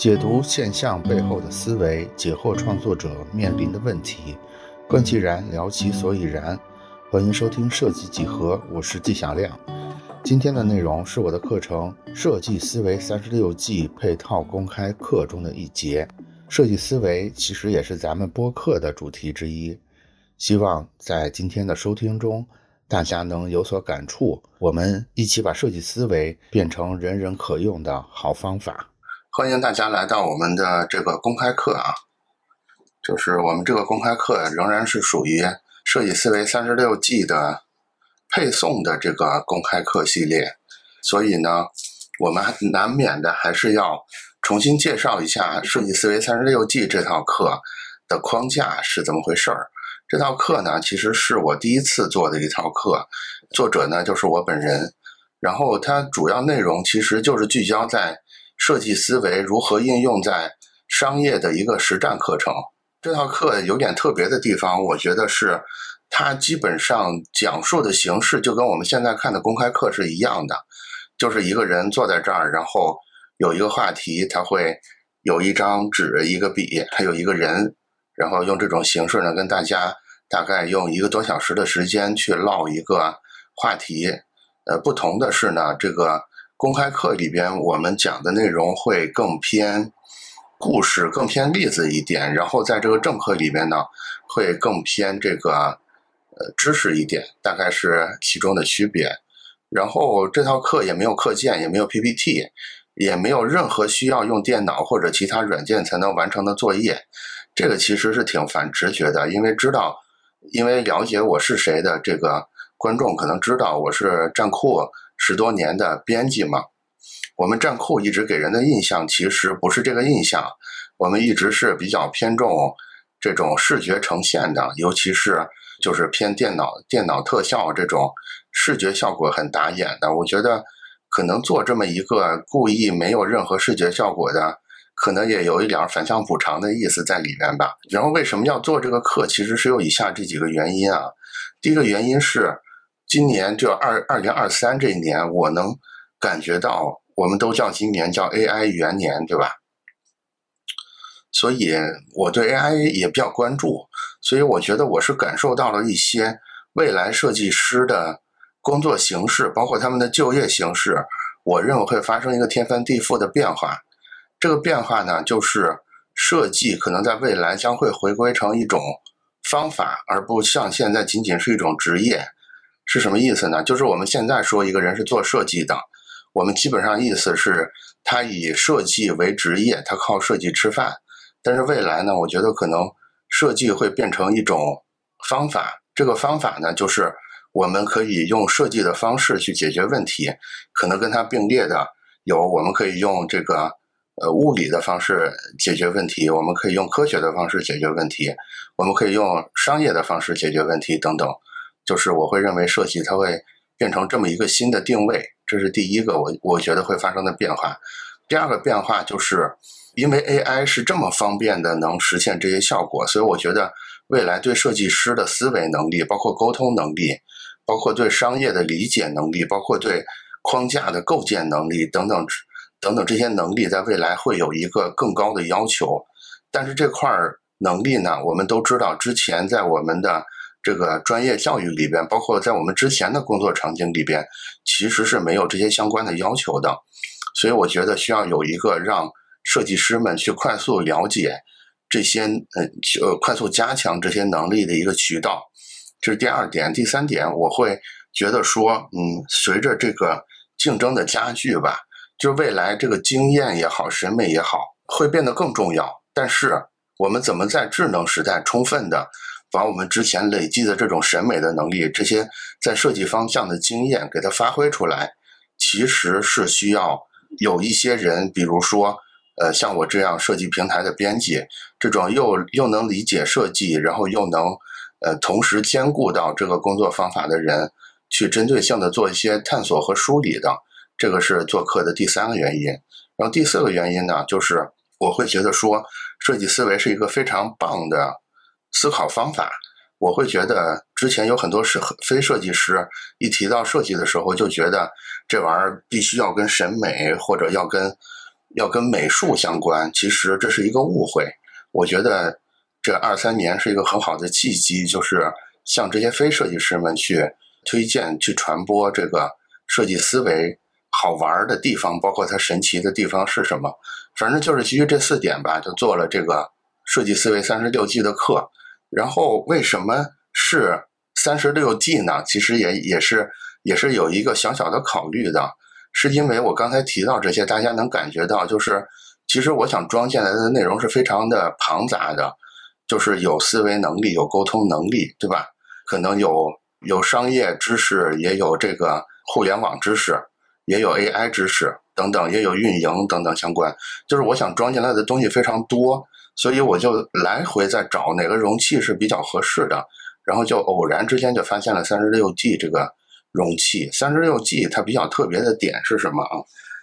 解读现象背后的思维，解惑创作者面临的问题，观其然，聊其所以然。欢迎收听设计几何，我是纪晓亮。今天的内容是我的课程《设计思维三十六计》配套公开课中的一节。设计思维其实也是咱们播客的主题之一。希望在今天的收听中，大家能有所感触。我们一起把设计思维变成人人可用的好方法。欢迎大家来到我们的这个公开课啊，就是我们这个公开课仍然是属于。设计思维三十六计的配送的这个公开课系列，所以呢，我们难免的还是要重新介绍一下设计思维三十六计这套课的框架是怎么回事儿。这套课呢，其实是我第一次做的一套课，作者呢就是我本人。然后它主要内容其实就是聚焦在设计思维如何应用在商业的一个实战课程。这套课有点特别的地方，我觉得是它基本上讲述的形式就跟我们现在看的公开课是一样的，就是一个人坐在这儿，然后有一个话题，他会有一张纸、一个笔，还有一个人，然后用这种形式呢，跟大家大概用一个多小时的时间去唠一个话题。呃，不同的是呢，这个公开课里边我们讲的内容会更偏。故事更偏例子一点，然后在这个正课里面呢，会更偏这个呃知识一点，大概是其中的区别。然后这套课也没有课件，也没有 PPT，也没有任何需要用电脑或者其他软件才能完成的作业。这个其实是挺反直觉的，因为知道，因为了解我是谁的这个观众可能知道我是站酷十多年的编辑嘛。我们站酷一直给人的印象其实不是这个印象，我们一直是比较偏重这种视觉呈现的，尤其是就是偏电脑电脑特效这种视觉效果很打眼的。我觉得可能做这么一个故意没有任何视觉效果的，可能也有一点反向补偿的意思在里面吧。然后为什么要做这个课？其实是有以下这几个原因啊。第一个原因是今年就二二零二三这一年，我能感觉到。我们都叫今年叫 AI 元年，对吧？所以我对 AI 也比较关注，所以我觉得我是感受到了一些未来设计师的工作形式，包括他们的就业形式，我认为会发生一个天翻地覆的变化。这个变化呢，就是设计可能在未来将会回归成一种方法，而不像现在仅仅是一种职业。是什么意思呢？就是我们现在说一个人是做设计的。我们基本上意思是，他以设计为职业，他靠设计吃饭。但是未来呢，我觉得可能设计会变成一种方法。这个方法呢，就是我们可以用设计的方式去解决问题。可能跟它并列的有，我们可以用这个呃物理的方式解决问题，我们可以用科学的方式解决问题，我们可以用商业的方式解决问题等等。就是我会认为设计它会变成这么一个新的定位。这是第一个，我我觉得会发生的变化。第二个变化就是，因为 AI 是这么方便的能实现这些效果，所以我觉得未来对设计师的思维能力、包括沟通能力、包括对商业的理解能力、包括对框架的构建能力等等等等这些能力，在未来会有一个更高的要求。但是这块儿能力呢，我们都知道，之前在我们的。这个专业教育里边，包括在我们之前的工作场景里边，其实是没有这些相关的要求的，所以我觉得需要有一个让设计师们去快速了解这些，呃，呃，快速加强这些能力的一个渠道。这是第二点，第三点，我会觉得说，嗯，随着这个竞争的加剧吧，就未来这个经验也好，审美也好，会变得更重要。但是我们怎么在智能时代充分的？把我们之前累积的这种审美的能力，这些在设计方向的经验给它发挥出来，其实是需要有一些人，比如说，呃，像我这样设计平台的编辑，这种又又能理解设计，然后又能，呃，同时兼顾到这个工作方法的人，去针对性的做一些探索和梳理的，这个是做课的第三个原因。然后第四个原因呢，就是我会觉得说，设计思维是一个非常棒的。思考方法，我会觉得之前有很多是非设计师一提到设计的时候，就觉得这玩意儿必须要跟审美或者要跟要跟美术相关。其实这是一个误会。我觉得这二三年是一个很好的契机，就是向这些非设计师们去推荐、去传播这个设计思维。好玩的地方，包括它神奇的地方是什么？反正就是基于这四点吧，就做了这个设计思维三十六计的课。然后为什么是三十六计呢？其实也也是也是有一个小小的考虑的，是因为我刚才提到这些，大家能感觉到，就是其实我想装进来的内容是非常的庞杂的，就是有思维能力，有沟通能力，对吧？可能有有商业知识，也有这个互联网知识。也有 AI 知识等等，也有运营等等相关。就是我想装进来的东西非常多，所以我就来回在找哪个容器是比较合适的，然后就偶然之间就发现了三十六 G 这个容器。三十六 G 它比较特别的点是什么啊？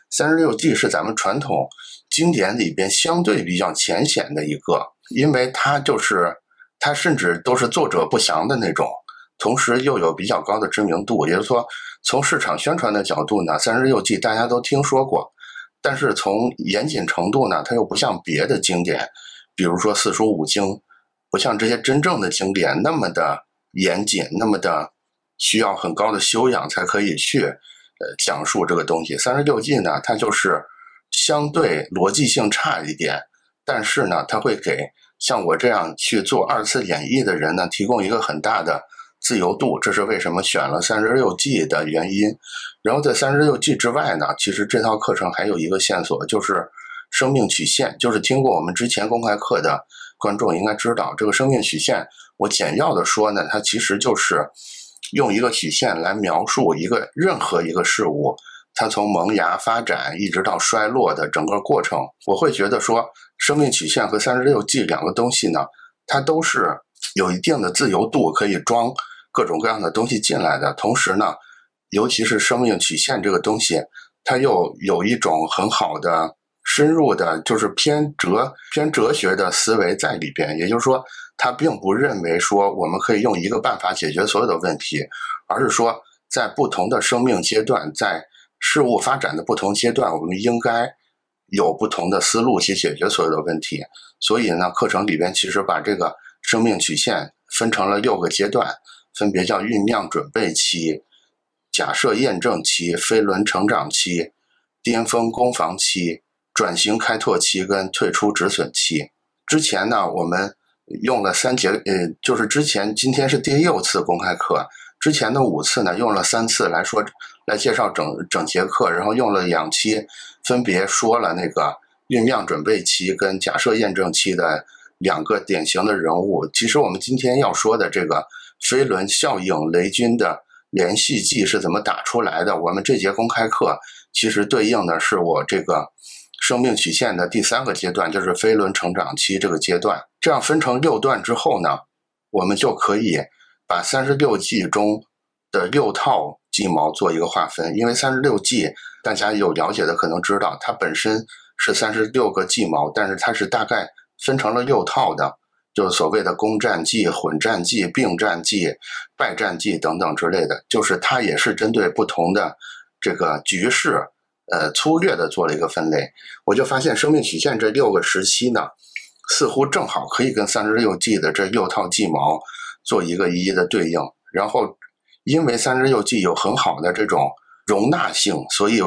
三十六 G 是咱们传统经典里边相对比较浅显的一个，因为它就是它甚至都是作者不详的那种。同时又有比较高的知名度，也就是说，从市场宣传的角度呢，《三十六计》大家都听说过，但是从严谨程度呢，它又不像别的经典，比如说四书五经，不像这些真正的经典那么的严谨，那么的需要很高的修养才可以去呃讲述这个东西。《三十六计》呢，它就是相对逻辑性差一点，但是呢，它会给像我这样去做二次演绎的人呢，提供一个很大的。自由度，这是为什么选了三十六计的原因。然后在三十六计之外呢，其实这套课程还有一个线索，就是生命曲线。就是听过我们之前公开课的观众应该知道，这个生命曲线，我简要的说呢，它其实就是用一个曲线来描述一个任何一个事物，它从萌芽发展一直到衰落的整个过程。我会觉得说，生命曲线和三十六计两个东西呢，它都是。有一定的自由度，可以装各种各样的东西进来的。同时呢，尤其是生命曲线这个东西，它又有一种很好的深入的，就是偏哲偏哲学的思维在里边。也就是说，它并不认为说我们可以用一个办法解决所有的问题，而是说在不同的生命阶段，在事物发展的不同阶段，我们应该有不同的思路去解决所有的问题。所以呢，课程里边其实把这个。生命曲线分成了六个阶段，分别叫酝酿准备期、假设验证期、飞轮成长期、巅峰攻防期、转型开拓期跟退出止损期。之前呢，我们用了三节，呃，就是之前今天是第六次公开课，之前的五次呢，用了三次来说来介绍整整节课，然后用了两期，分别说了那个酝酿准备期跟假设验证期的。两个典型的人物，其实我们今天要说的这个飞轮效应雷军的连续计是怎么打出来的？我们这节公开课其实对应的是我这个生命曲线的第三个阶段，就是飞轮成长期这个阶段。这样分成六段之后呢，我们就可以把三十六计中的六套计谋做一个划分。因为三十六计，大家有了解的可能知道，它本身是三十六个计谋，但是它是大概。分成了六套的，就是所谓的攻战计、混战计、并战计、败战计等等之类的，就是它也是针对不同的这个局势，呃，粗略的做了一个分类。我就发现生命曲线这六个时期呢，似乎正好可以跟三十六计的这六套计谋做一个一一的对应。然后，因为三十六计有很好的这种容纳性，所以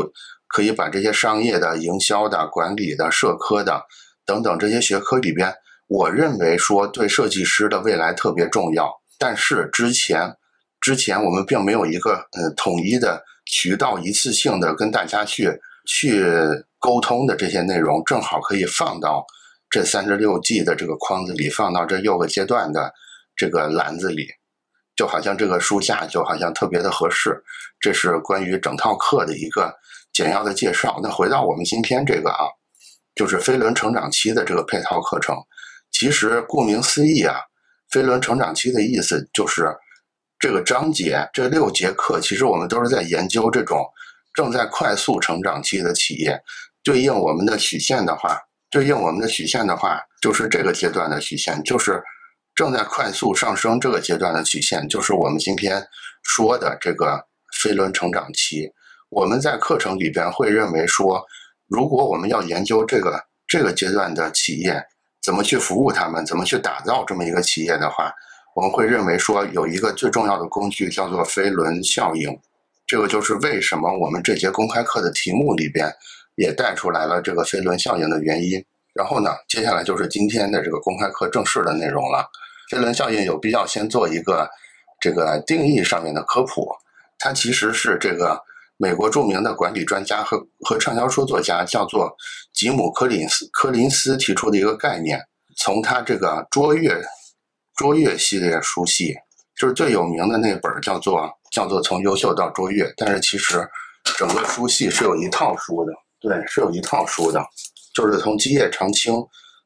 可以把这些商业的、营销的、管理的、社科的。等等这些学科里边，我认为说对设计师的未来特别重要。但是之前，之前我们并没有一个呃统一的渠道，一次性的跟大家去去沟通的这些内容，正好可以放到这三十六计的这个框子里，放到这六个阶段的这个篮子里，就好像这个书架就好像特别的合适。这是关于整套课的一个简要的介绍。那回到我们今天这个啊。就是飞轮成长期的这个配套课程，其实顾名思义啊，飞轮成长期的意思就是这个章节这六节课，其实我们都是在研究这种正在快速成长期的企业。对应我们的曲线的话，对应我们的曲线的话，就是这个阶段的曲线，就是正在快速上升这个阶段的曲线，就是我们今天说的这个飞轮成长期。我们在课程里边会认为说，如果我们要研究这个这个阶段的企业怎么去服务他们，怎么去打造这么一个企业的话，我们会认为说有一个最重要的工具叫做飞轮效应。这个就是为什么我们这节公开课的题目里边也带出来了这个飞轮效应的原因。然后呢，接下来就是今天的这个公开课正式的内容了。飞轮效应有必要先做一个这个定义上面的科普，它其实是这个。美国著名的管理专家和和畅销书作家叫做吉姆·柯林斯柯林斯提出的一个概念，从他这个卓越卓越系列书系，就是最有名的那本叫做叫做从优秀到卓越，但是其实整个书系是有一套书的，对，是有一套书的，就是从基业长青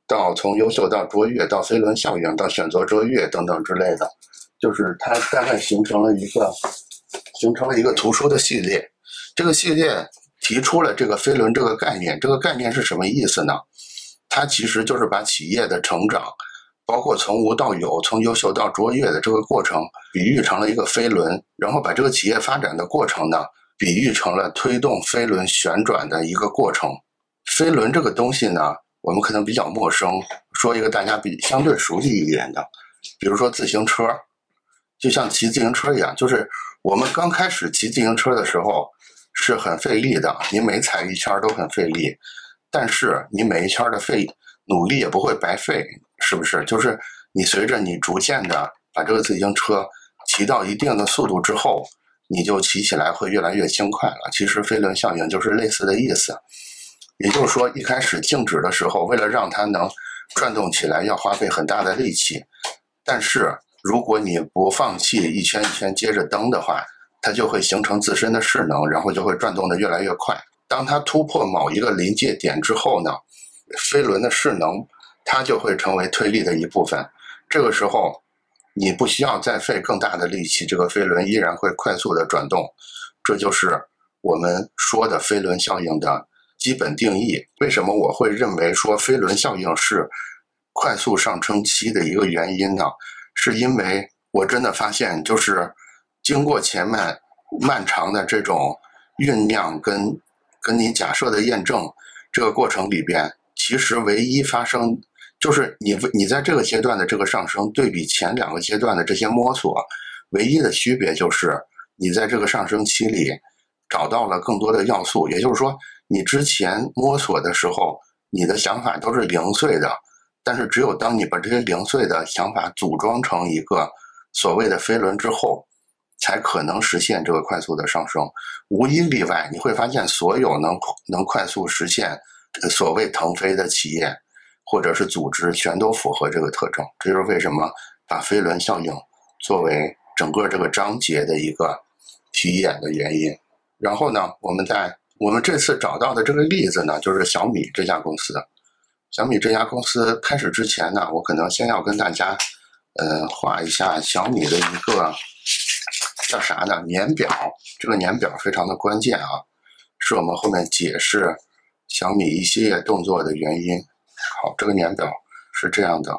到从优秀到卓越到飞轮效应到选择卓越等等之类的，就是它大概形成了一个形成了一个图书的系列。这个系列提出了这个飞轮这个概念，这个概念是什么意思呢？它其实就是把企业的成长，包括从无到有、从优秀到卓越的这个过程，比喻成了一个飞轮，然后把这个企业发展的过程呢，比喻成了推动飞轮旋转的一个过程。飞轮这个东西呢，我们可能比较陌生，说一个大家比相对熟悉一点的，比如说自行车，就像骑自行车一样，就是我们刚开始骑自行车的时候。是很费力的，你每踩一圈都很费力，但是你每一圈的费努力也不会白费，是不是？就是你随着你逐渐的把这个自行车骑到一定的速度之后，你就骑起来会越来越轻快了。其实飞轮效应就是类似的意思，也就是说一开始静止的时候，为了让它能转动起来，要花费很大的力气，但是如果你不放弃一圈一圈接着蹬的话。它就会形成自身的势能，然后就会转动的越来越快。当它突破某一个临界点之后呢，飞轮的势能它就会成为推力的一部分。这个时候，你不需要再费更大的力气，这个飞轮依然会快速的转动。这就是我们说的飞轮效应的基本定义。为什么我会认为说飞轮效应是快速上升期的一个原因呢？是因为我真的发现就是。经过前面漫长的这种酝酿跟跟你假设的验证这个过程里边，其实唯一发生就是你你在这个阶段的这个上升，对比前两个阶段的这些摸索，唯一的区别就是你在这个上升期里找到了更多的要素。也就是说，你之前摸索的时候，你的想法都是零碎的，但是只有当你把这些零碎的想法组装成一个所谓的飞轮之后。才可能实现这个快速的上升，无一例外，你会发现所有能能快速实现所谓腾飞的企业或者是组织，全都符合这个特征。这就是为什么把飞轮效应作为整个这个章节的一个题眼的原因。然后呢，我们在我们这次找到的这个例子呢，就是小米这家公司。小米这家公司开始之前呢，我可能先要跟大家，呃，画一下小米的一个。叫啥呢？年表，这个年表非常的关键啊，是我们后面解释小米一系列动作的原因。好，这个年表是这样的，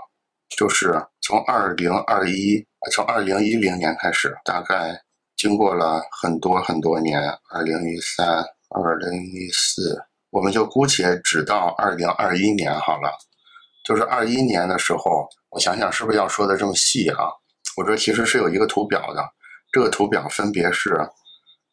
就是从二零二一，从二零一零年开始，大概经过了很多很多年，二零一三、二零一四，我们就姑且只到二零二一年好了。就是二一年的时候，我想想是不是要说的这么细啊？我这其实是有一个图表的。这个图表分别是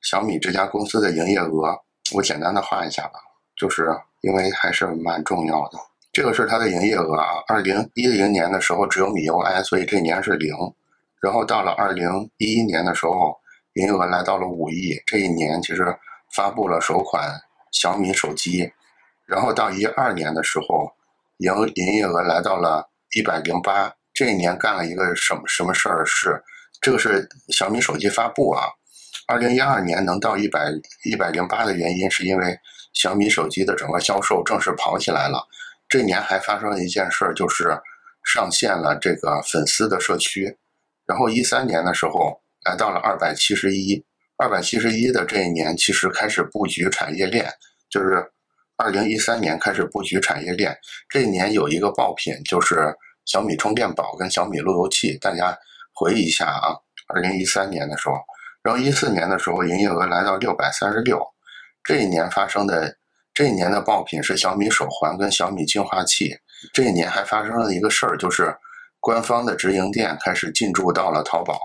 小米这家公司的营业额，我简单的画一下吧，就是因为还是蛮重要的。这个是它的营业额啊，二零一零年的时候只有米 UI，所以这年是零。然后到了二零一一年的时候，营业额来到了五亿，这一年其实发布了首款小米手机。然后到一二年的时候，营营业额来到了一百零八，这一年干了一个什么什么事儿是？这个是小米手机发布啊，二零一二年能到一百一百零八的原因，是因为小米手机的整个销售正式跑起来了。这年还发生了一件事儿，就是上线了这个粉丝的社区。然后一三年的时候来到了二百七十一，二百七十一的这一年其实开始布局产业链，就是二零一三年开始布局产业链。这一年有一个爆品，就是小米充电宝跟小米路由器。大家回忆一下啊，二零一三年的时候，然后一四年的时候营业额来到六百三十六。这一年发生的这一年的爆品是小米手环跟小米净化器。这一年还发生了一个事儿，就是官方的直营店开始进驻到了淘宝。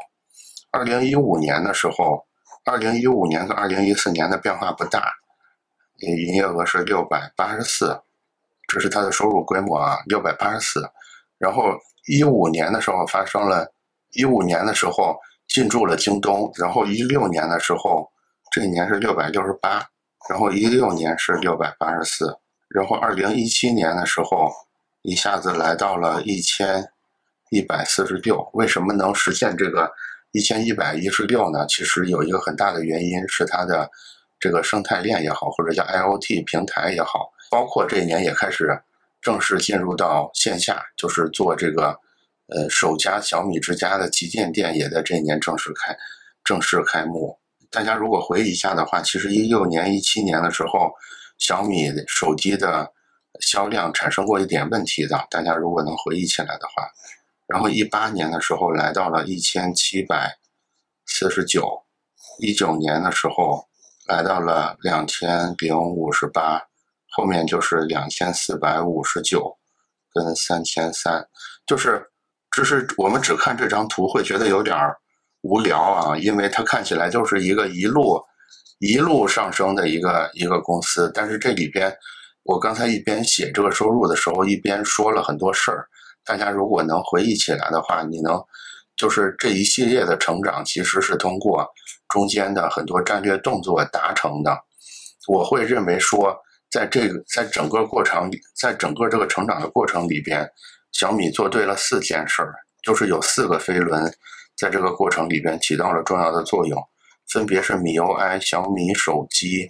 二零一五年的时候，二零一五年跟二零一四年的变化不大，营业额是六百八十四，这是它的收入规模啊，六百八十四。然后一五年的时候发生了，一五年的时候进驻了京东，然后一六年的时候，这一年是六百六十八，然后一六年是六百八十四，然后二零一七年的时候一下子来到了一千一百四十六。为什么能实现这个？一千一百一十六呢，其实有一个很大的原因是它的这个生态链也好，或者叫 IOT 平台也好，包括这一年也开始正式进入到线下，就是做这个呃首家小米之家的旗舰店也在这一年正式开正式开幕。大家如果回忆一下的话，其实一六年、一七年的时候，小米手机的销量产生过一点问题的，大家如果能回忆起来的话。然后一八年的时候来到了一千七百四十九，一九年的时候来到了两千零五十八，后面就是两千四百五十九跟三千三，就是只是我们只看这张图会觉得有点无聊啊，因为它看起来就是一个一路一路上升的一个一个公司，但是这里边我刚才一边写这个收入的时候，一边说了很多事儿。大家如果能回忆起来的话，你能就是这一系列的成长其实是通过中间的很多战略动作达成的。我会认为说，在这个在整个过程里，在整个这个成长的过程里边，小米做对了四件事儿，就是有四个飞轮在这个过程里边起到了重要的作用，分别是米 UI、小米手机、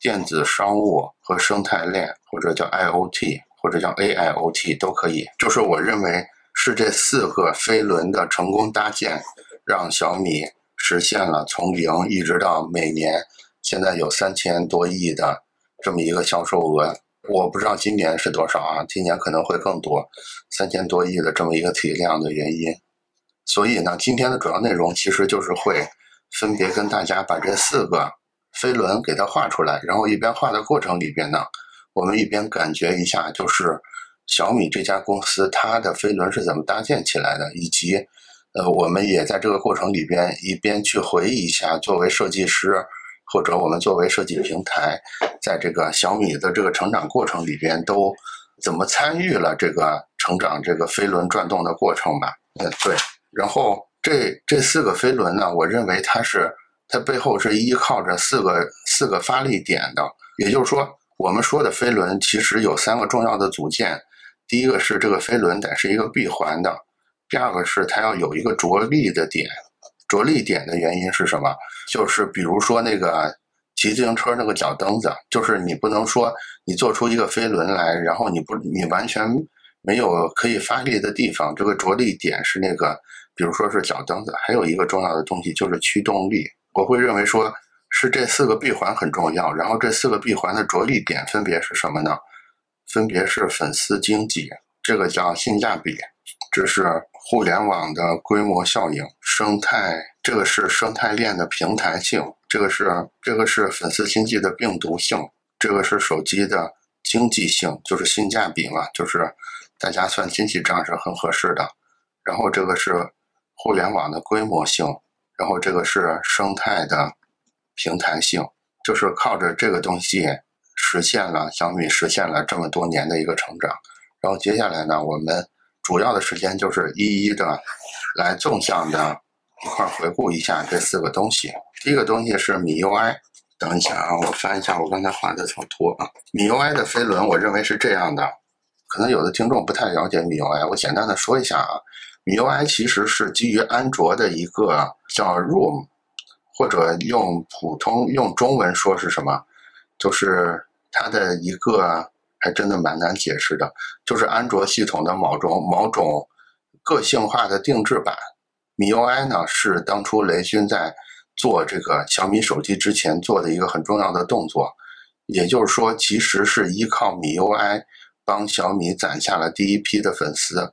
电子商务和生态链，或者叫 IOT。或者叫 AIoT 都可以，就是我认为是这四个飞轮的成功搭建，让小米实现了从零一直到每年现在有三千多亿的这么一个销售额。我不知道今年是多少啊？今年可能会更多，三千多亿的这么一个体量的原因。所以呢，今天的主要内容其实就是会分别跟大家把这四个飞轮给它画出来，然后一边画的过程里边呢。我们一边感觉一下，就是小米这家公司它的飞轮是怎么搭建起来的，以及，呃，我们也在这个过程里边一边去回忆一下，作为设计师或者我们作为设计平台，在这个小米的这个成长过程里边都怎么参与了这个成长这个飞轮转动的过程吧。嗯，对。然后这这四个飞轮呢，我认为它是它背后是依靠着四个四个发力点的，也就是说。我们说的飞轮其实有三个重要的组件，第一个是这个飞轮得是一个闭环的，第二个是它要有一个着力的点，着力点的原因是什么？就是比如说那个骑自行车那个脚蹬子，就是你不能说你做出一个飞轮来，然后你不你完全没有可以发力的地方，这个着力点是那个，比如说是脚蹬子，还有一个重要的东西就是驱动力，我会认为说。是这四个闭环很重要，然后这四个闭环的着力点分别是什么呢？分别是粉丝经济，这个叫性价比，这是互联网的规模效应，生态，这个是生态链的平台性，这个是这个是粉丝经济的病毒性，这个是手机的经济性，就是性价比嘛，就是大家算经济账是很合适的。然后这个是互联网的规模性，然后这个是生态的。平台性就是靠着这个东西实现了小米实现了这么多年的一个成长。然后接下来呢，我们主要的时间就是一一的来纵向的一块回顾一下这四个东西。第一个东西是米 UI，等一下啊，我翻一下我刚才画的草图啊。米 UI 的飞轮，我认为是这样的。可能有的听众不太了解米 UI，我简单的说一下啊。米 UI 其实是基于安卓的一个叫 Room。或者用普通用中文说是什么，就是它的一个还真的蛮难解释的，就是安卓系统的某种某种个性化的定制版。MIUI 呢是当初雷军在做这个小米手机之前做的一个很重要的动作，也就是说，其实是依靠 MIUI 帮小米攒下了第一批的粉丝。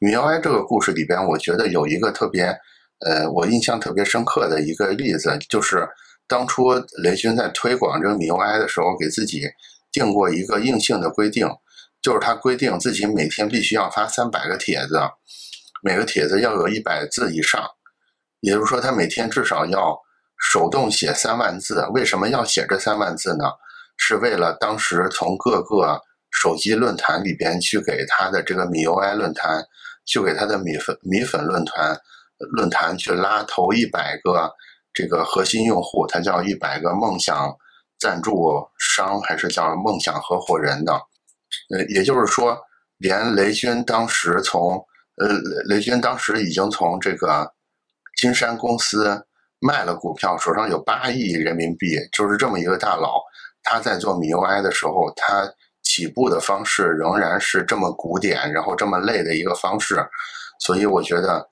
米 UI 这个故事里边，我觉得有一个特别，呃，我印象特别深刻的一个例子，就是当初雷军在推广这个米 UI 的时候，给自己定过一个硬性的规定，就是他规定自己每天必须要发三百个帖子，每个帖子要有一百字以上，也就是说，他每天至少要手动写三万字。为什么要写这三万字呢？是为了当时从各个手机论坛里边去给他的这个米 UI 论坛，去给他的米粉米粉论坛论坛去拉头一百个这个核心用户，他叫一百个梦想赞助商，还是叫梦想合伙人的？呃，也就是说，连雷军当时从呃雷雷军当时已经从这个金山公司卖了股票，手上有八亿人民币，就是这么一个大佬。他在做米 UI 的时候，他起步的方式仍然是这么古典，然后这么累的一个方式，所以我觉得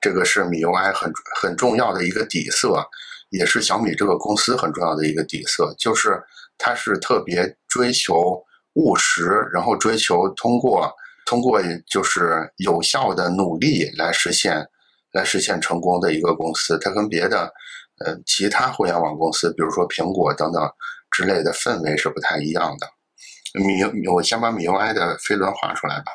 这个是米 UI 很很重要的一个底色，也是小米这个公司很重要的一个底色，就是它是特别追求务实，然后追求通过通过就是有效的努力来实现来实现成功的一个公司，它跟别的呃其他互联网公司，比如说苹果等等。之类的氛围是不太一样的。米，我先把米 UI 的飞轮画出来吧。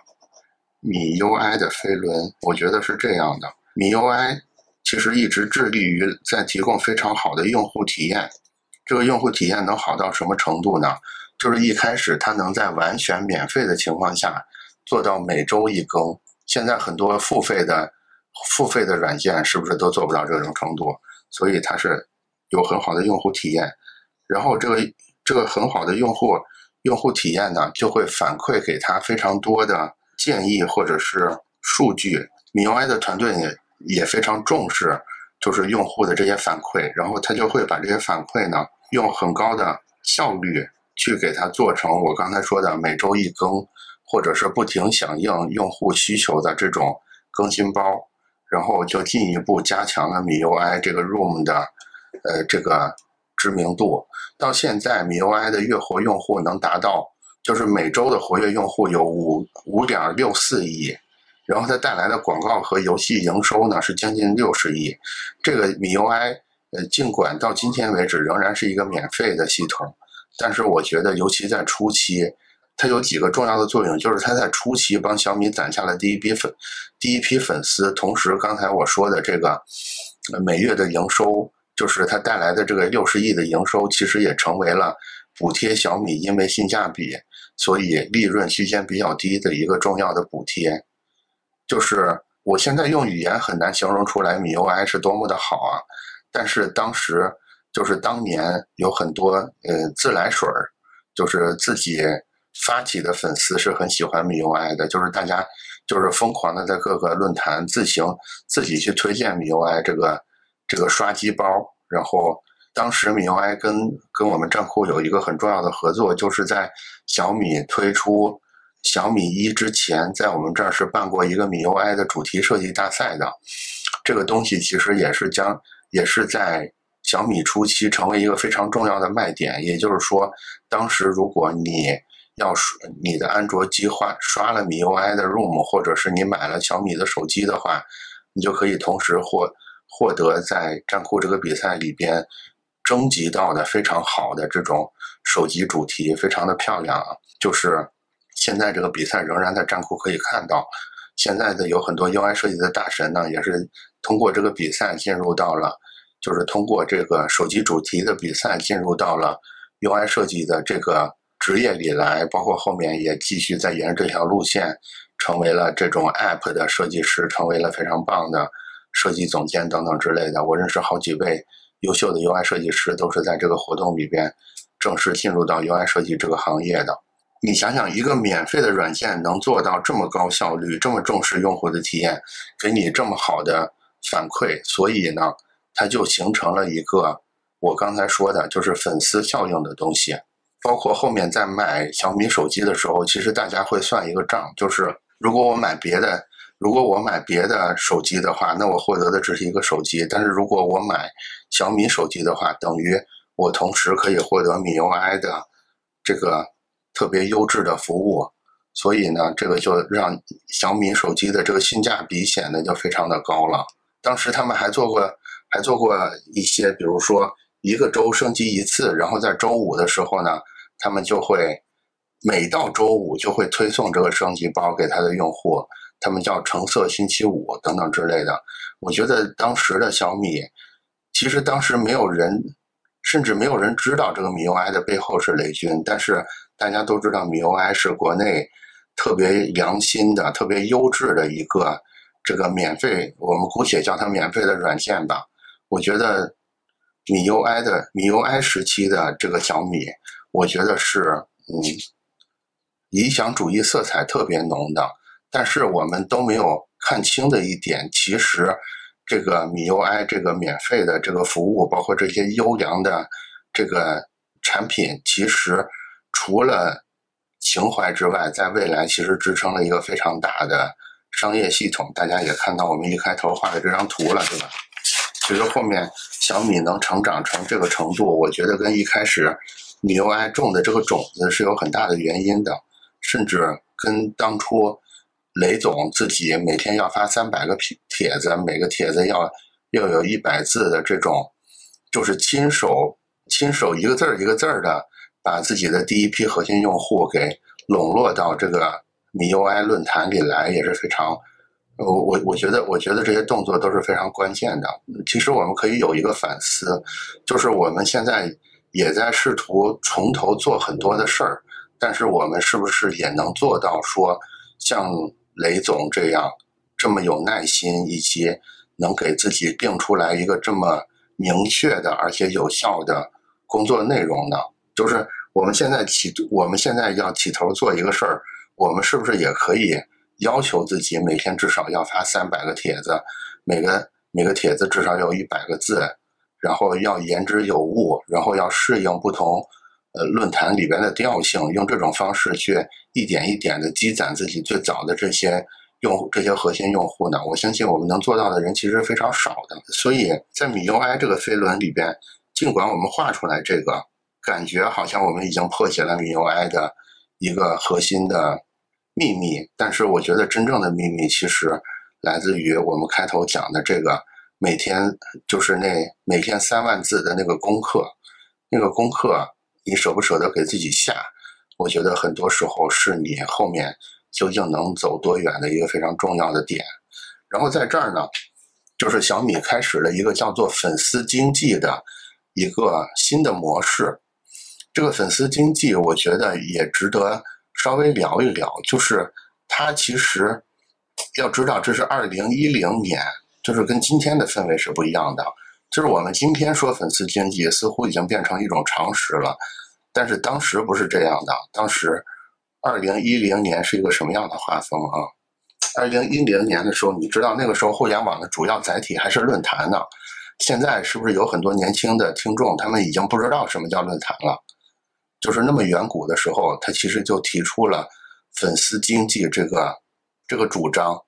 米 UI 的飞轮，我觉得是这样的。米 UI 其实一直致力于在提供非常好的用户体验。这个用户体验能好到什么程度呢？就是一开始它能在完全免费的情况下做到每周一更。现在很多付费的付费的软件是不是都做不到这种程度？所以它是有很好的用户体验。然后这个这个很好的用户用户体验呢，就会反馈给他非常多的建议或者是数据。米 UI 的团队也也非常重视，就是用户的这些反馈，然后他就会把这些反馈呢，用很高的效率去给它做成我刚才说的每周一更，或者是不停响应用户需求的这种更新包，然后就进一步加强了米 UI 这个 Room 的呃这个。知名度到现在，米 UI 的月活用户能达到，就是每周的活跃用户有五五点六四亿，然后它带来的广告和游戏营收呢是将近六十亿。这个米 UI，呃，尽管到今天为止仍然是一个免费的系统，但是我觉得，尤其在初期，它有几个重要的作用，就是它在初期帮小米攒下了第一批粉，第一批粉丝，同时刚才我说的这个每月的营收。就是它带来的这个六十亿的营收，其实也成为了补贴小米因为性价比，所以利润区间比较低的一个重要的补贴。就是我现在用语言很难形容出来米 UI 是多么的好啊！但是当时就是当年有很多呃自来水儿，就是自己发起的粉丝是很喜欢米 UI 的，就是大家就是疯狂的在各个论坛自行自己去推荐米 UI 这个。这个刷机包，然后当时米 UI 跟跟我们账户有一个很重要的合作，就是在小米推出小米一之前，在我们这儿是办过一个米 UI 的主题设计大赛的。这个东西其实也是将也是在小米初期成为一个非常重要的卖点。也就是说，当时如果你要是你的安卓机换刷了米 UI 的 ROM，或者是你买了小米的手机的话，你就可以同时获。获得在战酷这个比赛里边征集到的非常好的这种手机主题，非常的漂亮啊！就是现在这个比赛仍然在战库可以看到。现在的有很多 UI 设计的大神呢，也是通过这个比赛进入到了，就是通过这个手机主题的比赛进入到了 UI 设计的这个职业里来，包括后面也继续在沿着这条路线，成为了这种 App 的设计师，成为了非常棒的。设计总监等等之类的，我认识好几位优秀的 UI 设计师，都是在这个活动里边正式进入到 UI 设计这个行业的。你想想，一个免费的软件能做到这么高效率，这么重视用户的体验，给你这么好的反馈，所以呢，它就形成了一个我刚才说的，就是粉丝效应的东西。包括后面在买小米手机的时候，其实大家会算一个账，就是如果我买别的。如果我买别的手机的话，那我获得的只是一个手机。但是如果我买小米手机的话，等于我同时可以获得米 UI 的这个特别优质的服务。所以呢，这个就让小米手机的这个性价比显得就非常的高了。当时他们还做过，还做过一些，比如说一个周升级一次，然后在周五的时候呢，他们就会每到周五就会推送这个升级包给他的用户，他们叫橙色星期五等等之类的。我觉得当时的小米，其实当时没有人，甚至没有人知道这个米 UI 的背后是雷军，但是大家都知道米 UI 是国内。特别良心的、特别优质的一个这个免费，我们姑且叫它免费的软件吧。我觉得米 UI 的米 UI 时期的这个小米，我觉得是嗯理想主义色彩特别浓的。但是我们都没有看清的一点，其实这个米 UI 这个免费的这个服务，包括这些优良的这个产品，其实除了情怀之外，在未来其实支撑了一个非常大的商业系统。大家也看到我们一开头画的这张图了，对吧？其实后面小米能成长成这个程度，我觉得跟一开始米 UI 种的这个种子是有很大的原因的，甚至跟当初雷总自己每天要发三百个帖帖子，每个帖子要要有一百字的这种，就是亲手亲手一个字儿一个字儿的。把自己的第一批核心用户给笼络到这个米 UI 论坛里来也是非常，我我我觉得我觉得这些动作都是非常关键的。其实我们可以有一个反思，就是我们现在也在试图从头做很多的事儿，但是我们是不是也能做到说像雷总这样这么有耐心，以及能给自己定出来一个这么明确的而且有效的工作内容呢？就是我们现在起，我们现在要起头做一个事儿，我们是不是也可以要求自己每天至少要发三百个帖子，每个每个帖子至少有一百个字，然后要言之有物，然后要适应不同呃论坛里边的调性，用这种方式去一点一点的积攒自己最早的这些用户、这些核心用户呢？我相信我们能做到的人其实非常少的。所以在米 UI 这个飞轮里边，尽管我们画出来这个。感觉好像我们已经破解了 MIUI 的一个核心的秘密，但是我觉得真正的秘密其实来自于我们开头讲的这个每天就是那每天三万字的那个功课，那个功课你舍不舍得给自己下？我觉得很多时候是你后面究竟能走多远的一个非常重要的点。然后在这儿呢，就是小米开始了一个叫做粉丝经济的一个新的模式。这个粉丝经济，我觉得也值得稍微聊一聊。就是它其实要知道，这是二零一零年，就是跟今天的氛围是不一样的。就是我们今天说粉丝经济，似乎已经变成一种常识了，但是当时不是这样的。当时二零一零年是一个什么样的画风啊？二零一零年的时候，你知道那个时候互联网的主要载体还是论坛呢。现在是不是有很多年轻的听众，他们已经不知道什么叫论坛了？就是那么远古的时候，他其实就提出了粉丝经济这个这个主张。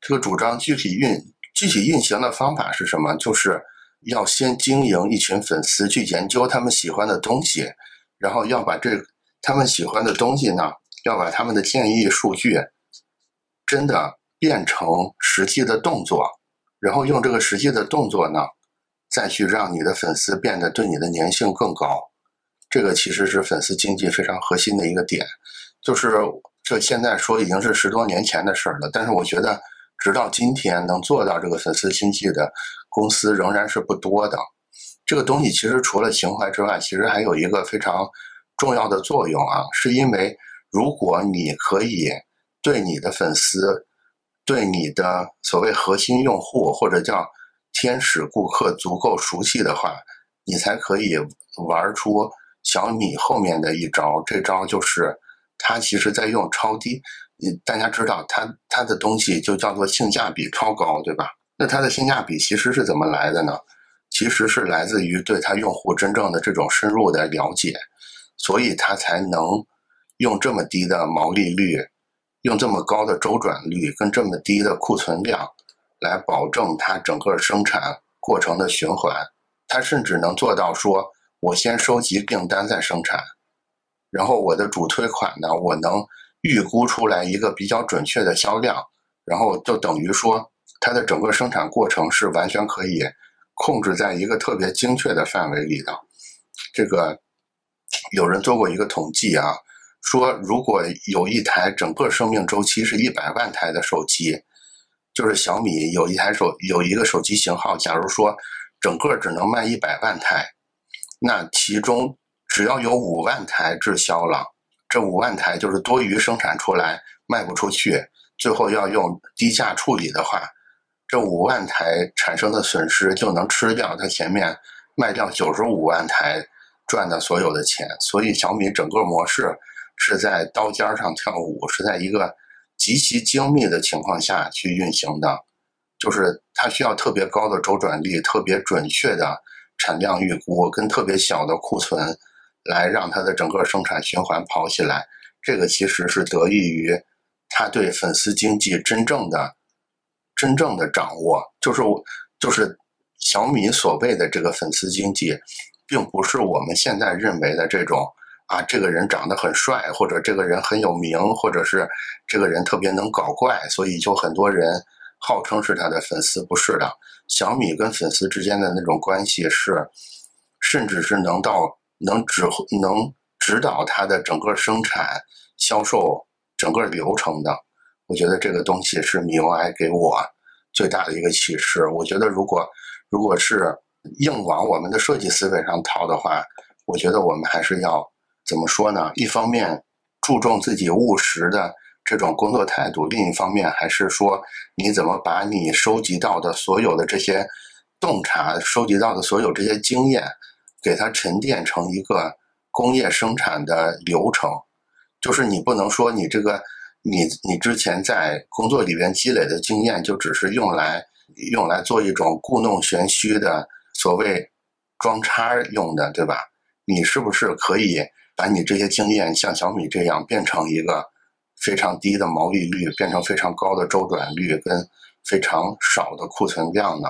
这个主张具体运具体运行的方法是什么？就是要先经营一群粉丝，去研究他们喜欢的东西，然后要把这他们喜欢的东西呢，要把他们的建议数据真的变成实际的动作，然后用这个实际的动作呢，再去让你的粉丝变得对你的粘性更高。这个其实是粉丝经济非常核心的一个点，就是这现在说已经是十多年前的事儿了，但是我觉得直到今天能做到这个粉丝经济的公司仍然是不多的。这个东西其实除了情怀之外，其实还有一个非常重要的作用啊，是因为如果你可以对你的粉丝、对你的所谓核心用户或者叫天使顾客足够熟悉的话，你才可以玩出。小米后面的一招，这招就是它其实在用超低，大家知道它它的东西就叫做性价比超高，对吧？那它的性价比其实是怎么来的呢？其实是来自于对它用户真正的这种深入的了解，所以它才能用这么低的毛利率，用这么高的周转率跟这么低的库存量，来保证它整个生产过程的循环。它甚至能做到说。我先收集订单再生产，然后我的主推款呢，我能预估出来一个比较准确的销量，然后就等于说它的整个生产过程是完全可以控制在一个特别精确的范围里的。这个有人做过一个统计啊，说如果有一台整个生命周期是一百万台的手机，就是小米有一台手有一个手机型号，假如说整个只能卖一百万台，那其中只要有五万台滞销了。这五万台就是多余生产出来卖不出去，最后要用低价处理的话，这五万台产生的损失就能吃掉它前面卖掉九十五万台赚的所有的钱。所以小米整个模式是在刀尖上跳舞，是在一个极其精密的情况下去运行的，就是它需要特别高的周转率、特别准确的产量预估跟特别小的库存。来让它的整个生产循环跑起来，这个其实是得益于他对粉丝经济真正的、真正的掌握。就是就是小米所谓的这个粉丝经济，并不是我们现在认为的这种啊，这个人长得很帅，或者这个人很有名，或者是这个人特别能搞怪，所以就很多人号称是他的粉丝。不是的，小米跟粉丝之间的那种关系是，甚至是能到。能指能指导它的整个生产、销售整个流程的，我觉得这个东西是米 U I 给我最大的一个启示。我觉得如果如果是硬往我们的设计思维上套的话，我觉得我们还是要怎么说呢？一方面注重自己务实的这种工作态度，另一方面还是说你怎么把你收集到的所有的这些洞察、收集到的所有这些经验。给它沉淀成一个工业生产的流程，就是你不能说你这个你你之前在工作里边积累的经验就只是用来用来做一种故弄玄虚的所谓装叉用的，对吧？你是不是可以把你这些经验像小米这样变成一个非常低的毛利率，变成非常高的周转率跟非常少的库存量呢？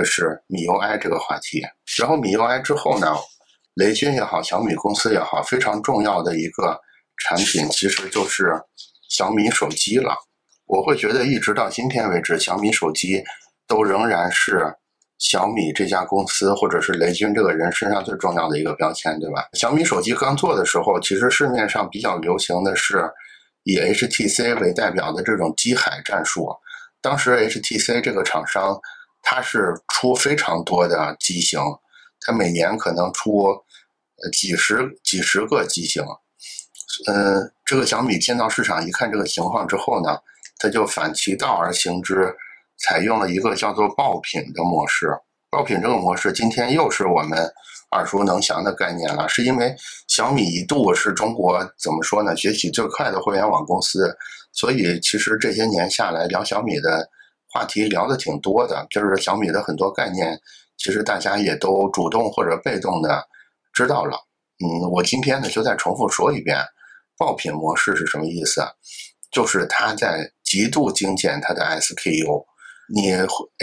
这是米 UI 这个话题，然后米 UI 之后呢，雷军也好，小米公司也好，非常重要的一个产品其实就是小米手机了。我会觉得一直到今天为止，小米手机都仍然是小米这家公司或者是雷军这个人身上最重要的一个标签，对吧？小米手机刚做的时候，其实市面上比较流行的是以 HTC 为代表的这种机海战术，当时 HTC 这个厂商。它是出非常多的机型，它每年可能出呃几十几十个机型。嗯，这个小米进到市场一看这个情况之后呢，它就反其道而行之，采用了一个叫做爆品的模式。爆品这个模式今天又是我们耳熟能详的概念了，是因为小米一度是中国怎么说呢，崛起最快的互联网公司，所以其实这些年下来聊小米的。话题聊的挺多的，就是小米的很多概念，其实大家也都主动或者被动的知道了。嗯，我今天呢就再重复说一遍，爆品模式是什么意思？就是它在极度精简它的 SKU。你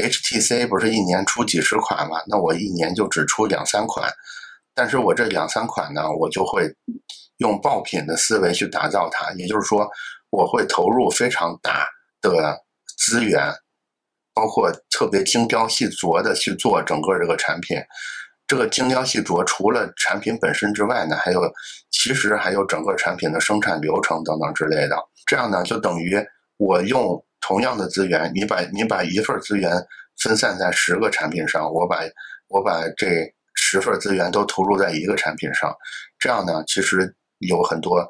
HTC 不是一年出几十款吗？那我一年就只出两三款，但是我这两三款呢，我就会用爆品的思维去打造它，也就是说，我会投入非常大的资源。包括特别精雕细琢的去做整个这个产品，这个精雕细琢除了产品本身之外呢，还有其实还有整个产品的生产流程等等之类的。这样呢，就等于我用同样的资源，你把你把一份资源分散在十个产品上，我把我把这十份资源都投入在一个产品上，这样呢，其实有很多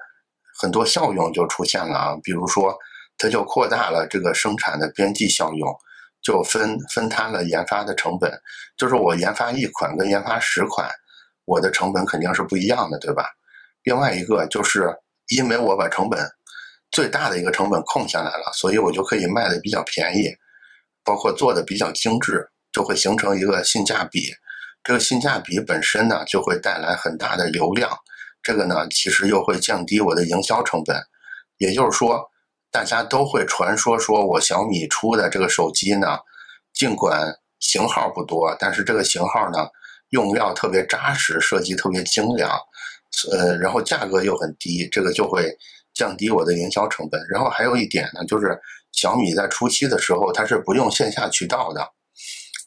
很多效用就出现了啊，比如说它就扩大了这个生产的边际效用。就分分摊了研发的成本，就是我研发一款跟研发十款，我的成本肯定是不一样的，对吧？另外一个就是因为我把成本最大的一个成本控下来了，所以我就可以卖的比较便宜，包括做的比较精致，就会形成一个性价比。这个性价比本身呢，就会带来很大的流量，这个呢，其实又会降低我的营销成本，也就是说。大家都会传说说，我小米出的这个手机呢，尽管型号不多，但是这个型号呢，用料特别扎实，设计特别精良，呃，然后价格又很低，这个就会降低我的营销成本。然后还有一点呢，就是小米在初期的时候，它是不用线下渠道的，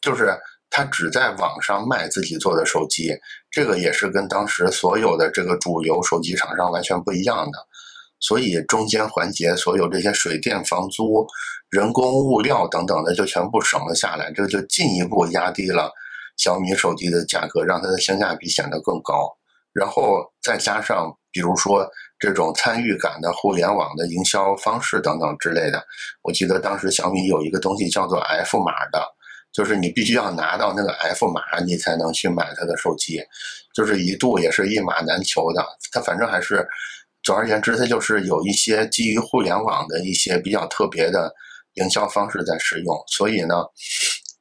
就是它只在网上卖自己做的手机，这个也是跟当时所有的这个主流手机厂商完全不一样的。所以中间环节所有这些水电、房租、人工、物料等等的就全部省了下来，这就进一步压低了小米手机的价格，让它的性价比显得更高。然后再加上，比如说这种参与感的互联网的营销方式等等之类的，我记得当时小米有一个东西叫做 F 码的，就是你必须要拿到那个 F 码，你才能去买它的手机，就是一度也是一码难求的。它反正还是。总而言之，它就是有一些基于互联网的一些比较特别的营销方式在使用，所以呢，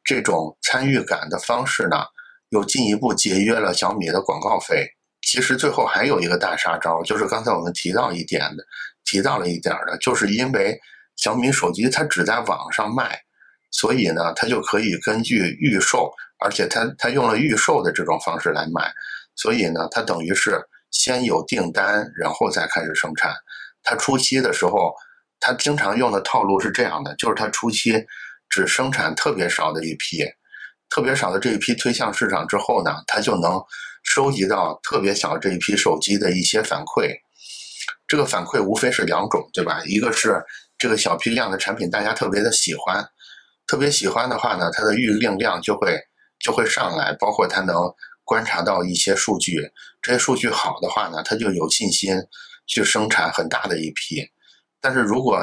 这种参与感的方式呢，又进一步节约了小米的广告费。其实最后还有一个大杀招，就是刚才我们提到一点的，提到了一点的，就是因为小米手机它只在网上卖，所以呢，它就可以根据预售，而且它它用了预售的这种方式来卖，所以呢，它等于是。先有订单，然后再开始生产。它初期的时候，它经常用的套路是这样的：就是它初期只生产特别少的一批，特别少的这一批推向市场之后呢，它就能收集到特别小这一批手机的一些反馈。这个反馈无非是两种，对吧？一个是这个小批量的产品大家特别的喜欢，特别喜欢的话呢，它的预订量就会就会上来，包括它能。观察到一些数据，这些数据好的话呢，他就有信心去生产很大的一批。但是如果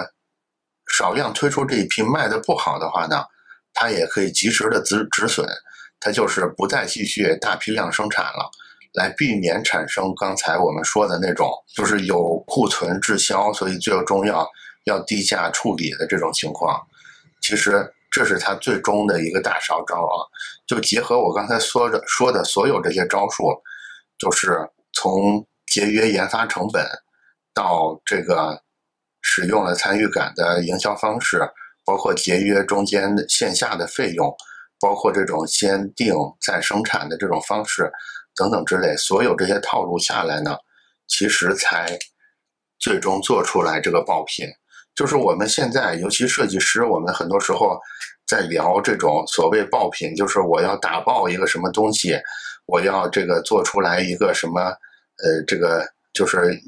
少量推出这一批卖的不好的话呢，他也可以及时的止止损，他就是不再继续大批量生产了，来避免产生刚才我们说的那种就是有库存滞销，所以最终要要低价处理的这种情况。其实。这是他最终的一个大烧招啊！就结合我刚才说的说的所有这些招数，就是从节约研发成本，到这个使用了参与感的营销方式，包括节约中间线下的费用，包括这种先定再生产的这种方式等等之类，所有这些套路下来呢，其实才最终做出来这个爆品。就是我们现在，尤其设计师，我们很多时候在聊这种所谓爆品，就是我要打爆一个什么东西，我要这个做出来一个什么，呃，这个就是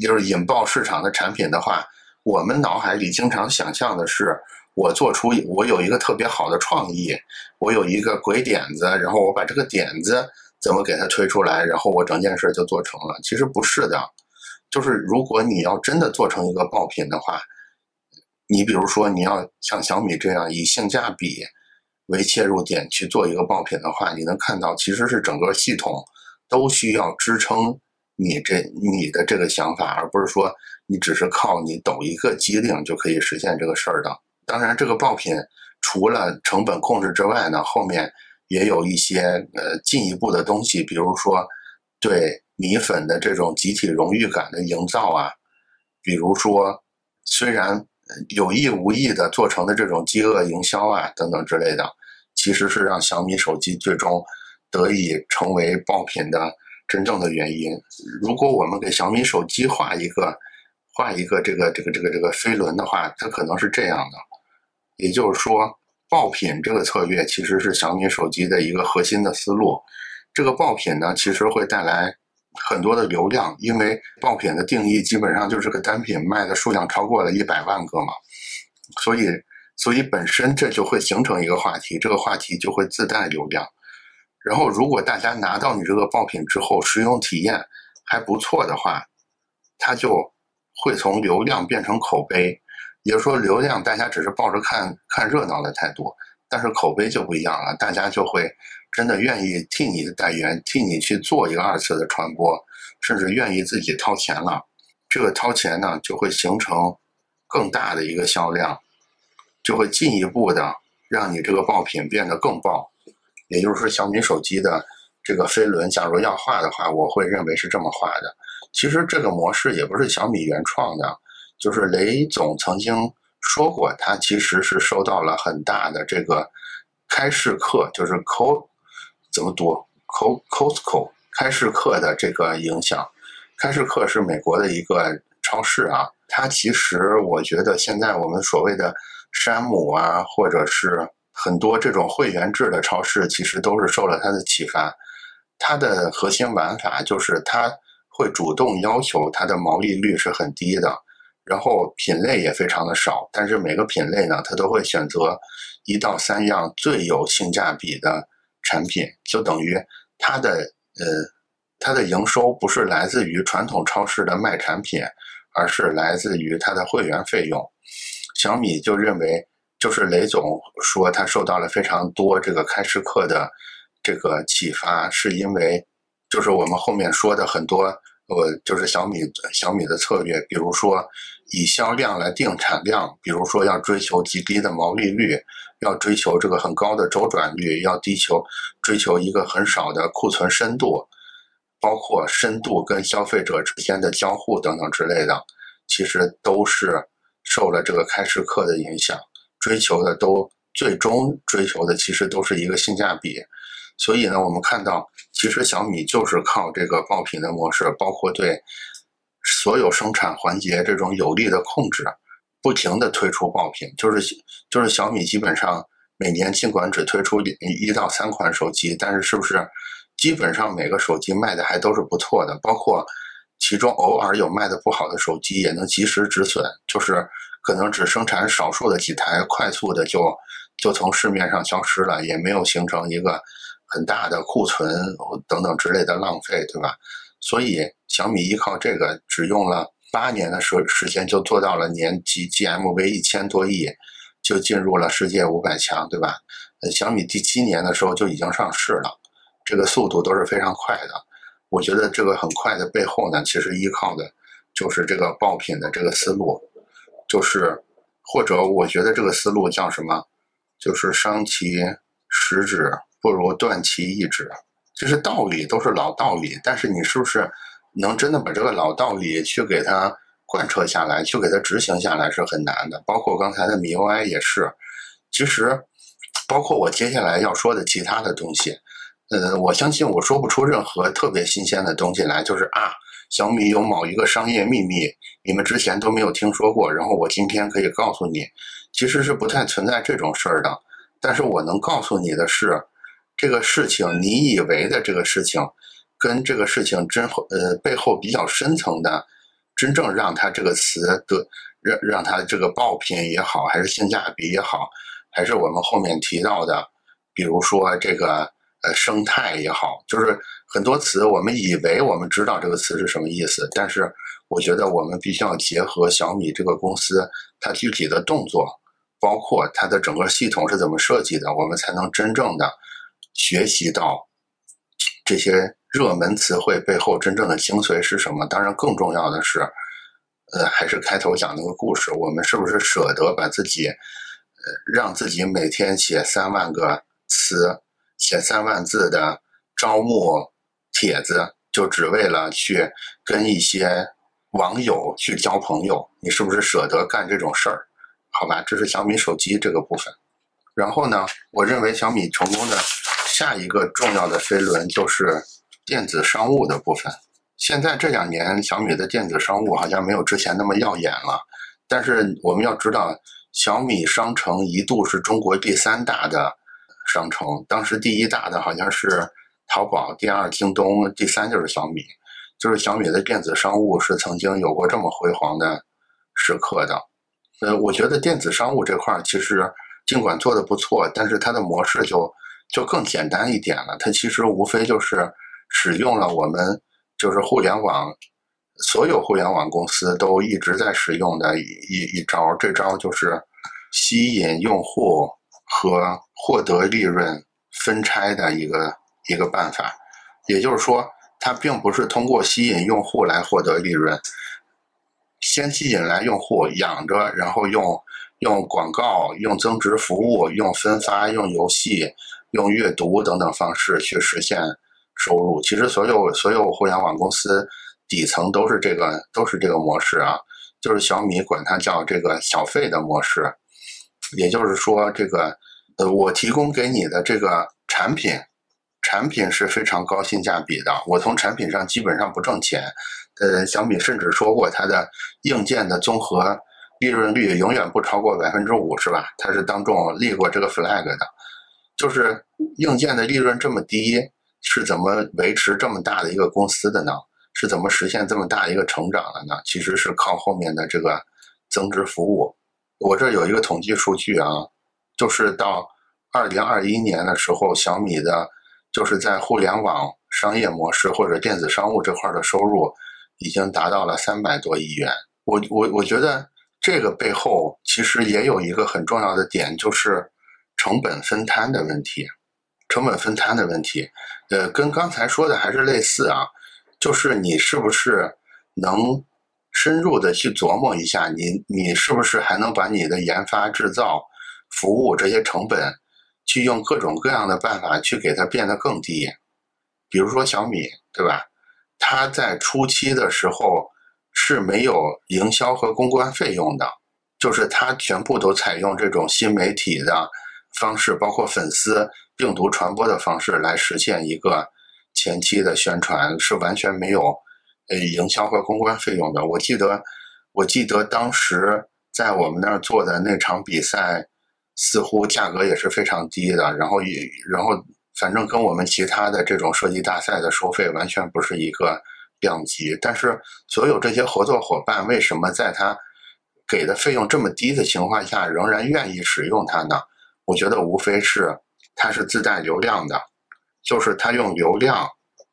就是引爆市场的产品的话，我们脑海里经常想象的是，我做出我有一个特别好的创意，我有一个鬼点子，然后我把这个点子怎么给它推出来，然后我整件事就做成了。其实不是的，就是如果你要真的做成一个爆品的话。你比如说，你要像小米这样以性价比为切入点去做一个爆品的话，你能看到其实是整个系统都需要支撑你这你的这个想法，而不是说你只是靠你抖一个机灵就可以实现这个事儿的。当然，这个爆品除了成本控制之外呢，后面也有一些呃进一步的东西，比如说对米粉的这种集体荣誉感的营造啊，比如说虽然。有意无意的做成的这种饥饿营销啊，等等之类的，其实是让小米手机最终得以成为爆品的真正的原因。如果我们给小米手机画一个画一个这个这个这个这个飞轮的话，它可能是这样的。也就是说，爆品这个策略其实是小米手机的一个核心的思路。这个爆品呢，其实会带来。很多的流量，因为爆品的定义基本上就是个单品卖的数量超过了一百万个嘛，所以，所以本身这就会形成一个话题，这个话题就会自带流量。然后，如果大家拿到你这个爆品之后，使用体验还不错的话，它就会从流量变成口碑。也就是说，流量大家只是抱着看看热闹的态度，但是口碑就不一样了，大家就会。真的愿意替你的代言，替你去做一个二次的传播，甚至愿意自己掏钱了。这个掏钱呢，就会形成更大的一个销量，就会进一步的让你这个爆品变得更爆。也就是说，小米手机的这个飞轮，假如要画的话，我会认为是这么画的。其实这个模式也不是小米原创的，就是雷总曾经说过，他其实是受到了很大的这个开市客，就是 Co。怎么读？Co Costco 开市客的这个影响，开市客是美国的一个超市啊，它其实我觉得现在我们所谓的山姆啊，或者是很多这种会员制的超市，其实都是受了它的启发。它的核心玩法就是它会主动要求它的毛利率是很低的，然后品类也非常的少，但是每个品类呢，它都会选择一到三样最有性价比的产品，就等于它的呃它的营收不是来自于传统超市的卖产品。而是来自于它的会员费用，小米就认为，就是雷总说他受到了非常多这个开市客的这个启发，是因为就是我们后面说的很多，呃，就是小米小米的策略，比如说以销量来定产量，比如说要追求极低的毛利率，要追求这个很高的周转率，要低求追求一个很少的库存深度。包括深度跟消费者之间的交互等等之类的，其实都是受了这个开市客的影响，追求的都最终追求的其实都是一个性价比。所以呢，我们看到其实小米就是靠这个爆品的模式，包括对所有生产环节这种有力的控制，不停的推出爆品，就是就是小米基本上每年尽管只推出一到三款手机，但是是不是？基本上每个手机卖的还都是不错的，包括其中偶尔有卖的不好的手机，也能及时止损，就是可能只生产少数的几台，快速的就就从市面上消失了，也没有形成一个很大的库存等等之类的浪费，对吧？所以小米依靠这个，只用了八年的时候时间就做到了年级 GMV 一千多亿，就进入了世界五百强，对吧？呃小米第七年的时候就已经上市了。这个速度都是非常快的，我觉得这个很快的背后呢，其实依靠的就是这个爆品的这个思路，就是或者我觉得这个思路叫什么？就是伤其十指不如断其一指，这是道理都是老道理，但是你是不是能真的把这个老道理去给它贯彻下来，去给它执行下来是很难的。包括刚才的米 UI 也是，其实包括我接下来要说的其他的东西。呃，我相信我说不出任何特别新鲜的东西来，就是啊，小米有某一个商业秘密，你们之前都没有听说过，然后我今天可以告诉你，其实是不太存在这种事儿的。但是我能告诉你的是，这个事情你以为的这个事情，跟这个事情真后呃背后比较深层的，真正让它这个词的让让它这个爆品也好，还是性价比也好，还是我们后面提到的，比如说这个。呃，生态也好，就是很多词，我们以为我们知道这个词是什么意思，但是我觉得我们必须要结合小米这个公司它具体的动作，包括它的整个系统是怎么设计的，我们才能真正的学习到这些热门词汇背后真正的精髓是什么。当然，更重要的是，呃，还是开头讲那个故事，我们是不是舍得把自己，呃，让自己每天写三万个词？写三万字的招募帖子，就只为了去跟一些网友去交朋友，你是不是舍得干这种事儿？好吧，这是小米手机这个部分。然后呢，我认为小米成功的下一个重要的飞轮就是电子商务的部分。现在这两年，小米的电子商务好像没有之前那么耀眼了。但是我们要知道，小米商城一度是中国第三大的。商城当时第一大的好像是淘宝，第二京东，第三就是小米。就是小米的电子商务是曾经有过这么辉煌的时刻的。呃，我觉得电子商务这块其实尽管做的不错，但是它的模式就就更简单一点了。它其实无非就是使用了我们就是互联网所有互联网公司都一直在使用的一一招，这招就是吸引用户。和获得利润分拆的一个一个办法，也就是说，它并不是通过吸引用户来获得利润，先吸引来用户养着，然后用用广告、用增值服务、用分发、用游戏、用阅读等等方式去实现收入。其实，所有所有互联网公司底层都是这个都是这个模式啊，就是小米管它叫这个小费的模式。也就是说，这个，呃，我提供给你的这个产品，产品是非常高性价比的，我从产品上基本上不挣钱。呃，小米甚至说过，它的硬件的综合利润率永远不超过百分之五，是吧？它是当众立过这个 flag 的。就是硬件的利润这么低，是怎么维持这么大的一个公司的呢？是怎么实现这么大一个成长的呢？其实是靠后面的这个增值服务。我这有一个统计数据啊，就是到二零二一年的时候，小米的就是在互联网商业模式或者电子商务这块的收入已经达到了三百多亿元。我我我觉得这个背后其实也有一个很重要的点，就是成本分摊的问题。成本分摊的问题，呃，跟刚才说的还是类似啊，就是你是不是能。深入的去琢磨一下，你你是不是还能把你的研发、制造、服务这些成本，去用各种各样的办法去给它变得更低？比如说小米，对吧？它在初期的时候是没有营销和公关费用的，就是它全部都采用这种新媒体的方式，包括粉丝、病毒传播的方式来实现一个前期的宣传，是完全没有。呃，营销和公关费用的，我记得，我记得当时在我们那儿做的那场比赛，似乎价格也是非常低的，然后也，然后反正跟我们其他的这种设计大赛的收费完全不是一个量级。但是，所有这些合作伙伴为什么在他给的费用这么低的情况下，仍然愿意使用它呢？我觉得无非是它是自带流量的，就是它用流量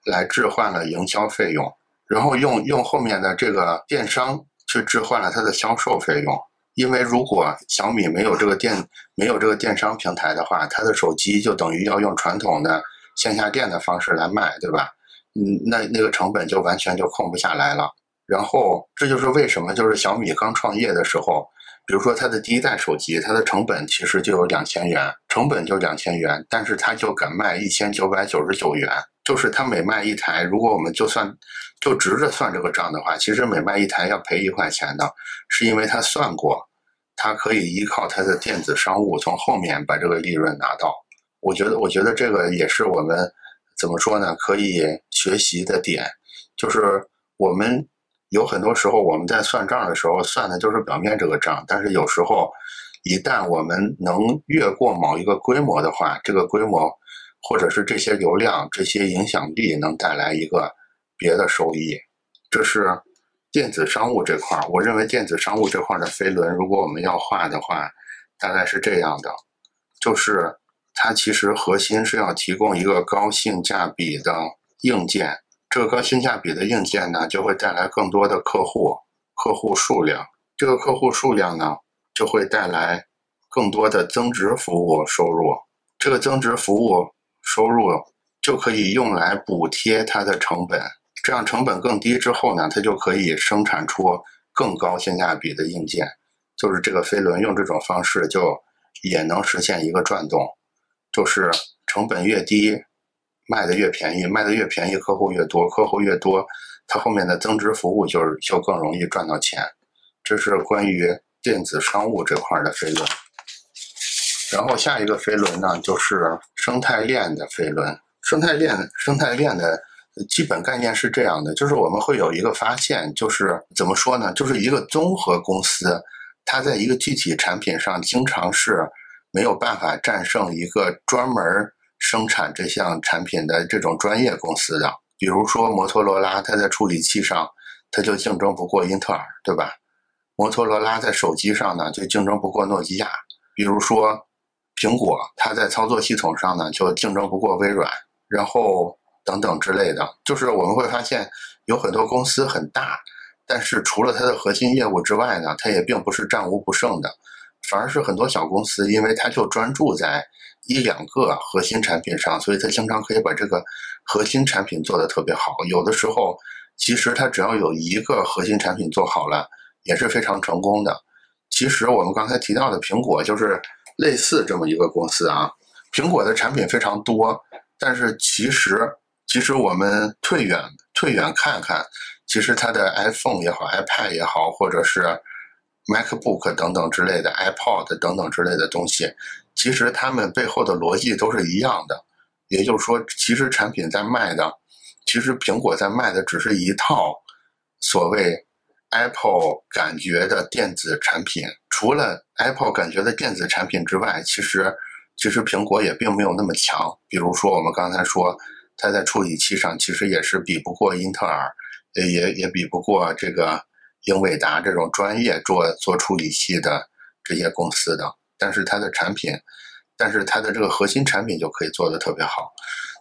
来置换了营销费用。然后用用后面的这个电商去置换了它的销售费用，因为如果小米没有这个电没有这个电商平台的话，它的手机就等于要用传统的线下店的方式来卖，对吧？嗯，那那个成本就完全就控不下来了。然后这就是为什么就是小米刚创业的时候，比如说它的第一代手机，它的成本其实就有两千元，成本就两千元，但是它就敢卖一千九百九十九元。就是他每卖一台，如果我们就算就直着算这个账的话，其实每卖一台要赔一块钱的，是因为他算过，他可以依靠他的电子商务从后面把这个利润拿到。我觉得，我觉得这个也是我们怎么说呢？可以学习的点，就是我们有很多时候我们在算账的时候算的就是表面这个账，但是有时候一旦我们能越过某一个规模的话，这个规模。或者是这些流量、这些影响力能带来一个别的收益，这是电子商务这块儿。我认为电子商务这块的飞轮，如果我们要画的话，大概是这样的：就是它其实核心是要提供一个高性价比的硬件，这个高性价比的硬件呢，就会带来更多的客户、客户数量，这个客户数量呢，就会带来更多的增值服务收入，这个增值服务。收入就可以用来补贴它的成本，这样成本更低之后呢，它就可以生产出更高性价比的硬件。就是这个飞轮用这种方式就也能实现一个转动，就是成本越低，卖的越便宜，卖的越便宜，客户越多，客户越多，它后面的增值服务就是就更容易赚到钱。这是关于电子商务这块的飞轮。然后下一个飞轮呢，就是生态链的飞轮。生态链，生态链的基本概念是这样的：就是我们会有一个发现，就是怎么说呢？就是一个综合公司，它在一个具体产品上，经常是没有办法战胜一个专门生产这项产品的这种专业公司的。比如说摩托罗拉，它在处理器上，它就竞争不过英特尔，对吧？摩托罗拉在手机上呢，就竞争不过诺基亚。比如说。苹果它在操作系统上呢，就竞争不过微软，然后等等之类的。就是我们会发现有很多公司很大，但是除了它的核心业务之外呢，它也并不是战无不胜的，反而是很多小公司，因为它就专注在一两个核心产品上，所以它经常可以把这个核心产品做得特别好。有的时候，其实它只要有一个核心产品做好了，也是非常成功的。其实我们刚才提到的苹果就是。类似这么一个公司啊，苹果的产品非常多，但是其实其实我们退远退远看看，其实它的 iPhone 也好，iPad 也好，或者是 MacBook 等等之类的，iPod 等等之类的东西，其实它们背后的逻辑都是一样的，也就是说，其实产品在卖的，其实苹果在卖的只是一套所谓 Apple 感觉的电子产品。除了 Apple 感觉的电子产品之外，其实其实苹果也并没有那么强。比如说，我们刚才说，它在处理器上其实也是比不过英特尔，也也比不过这个英伟达这种专业做做处理器的这些公司的。但是它的产品。但是它的这个核心产品就可以做得特别好。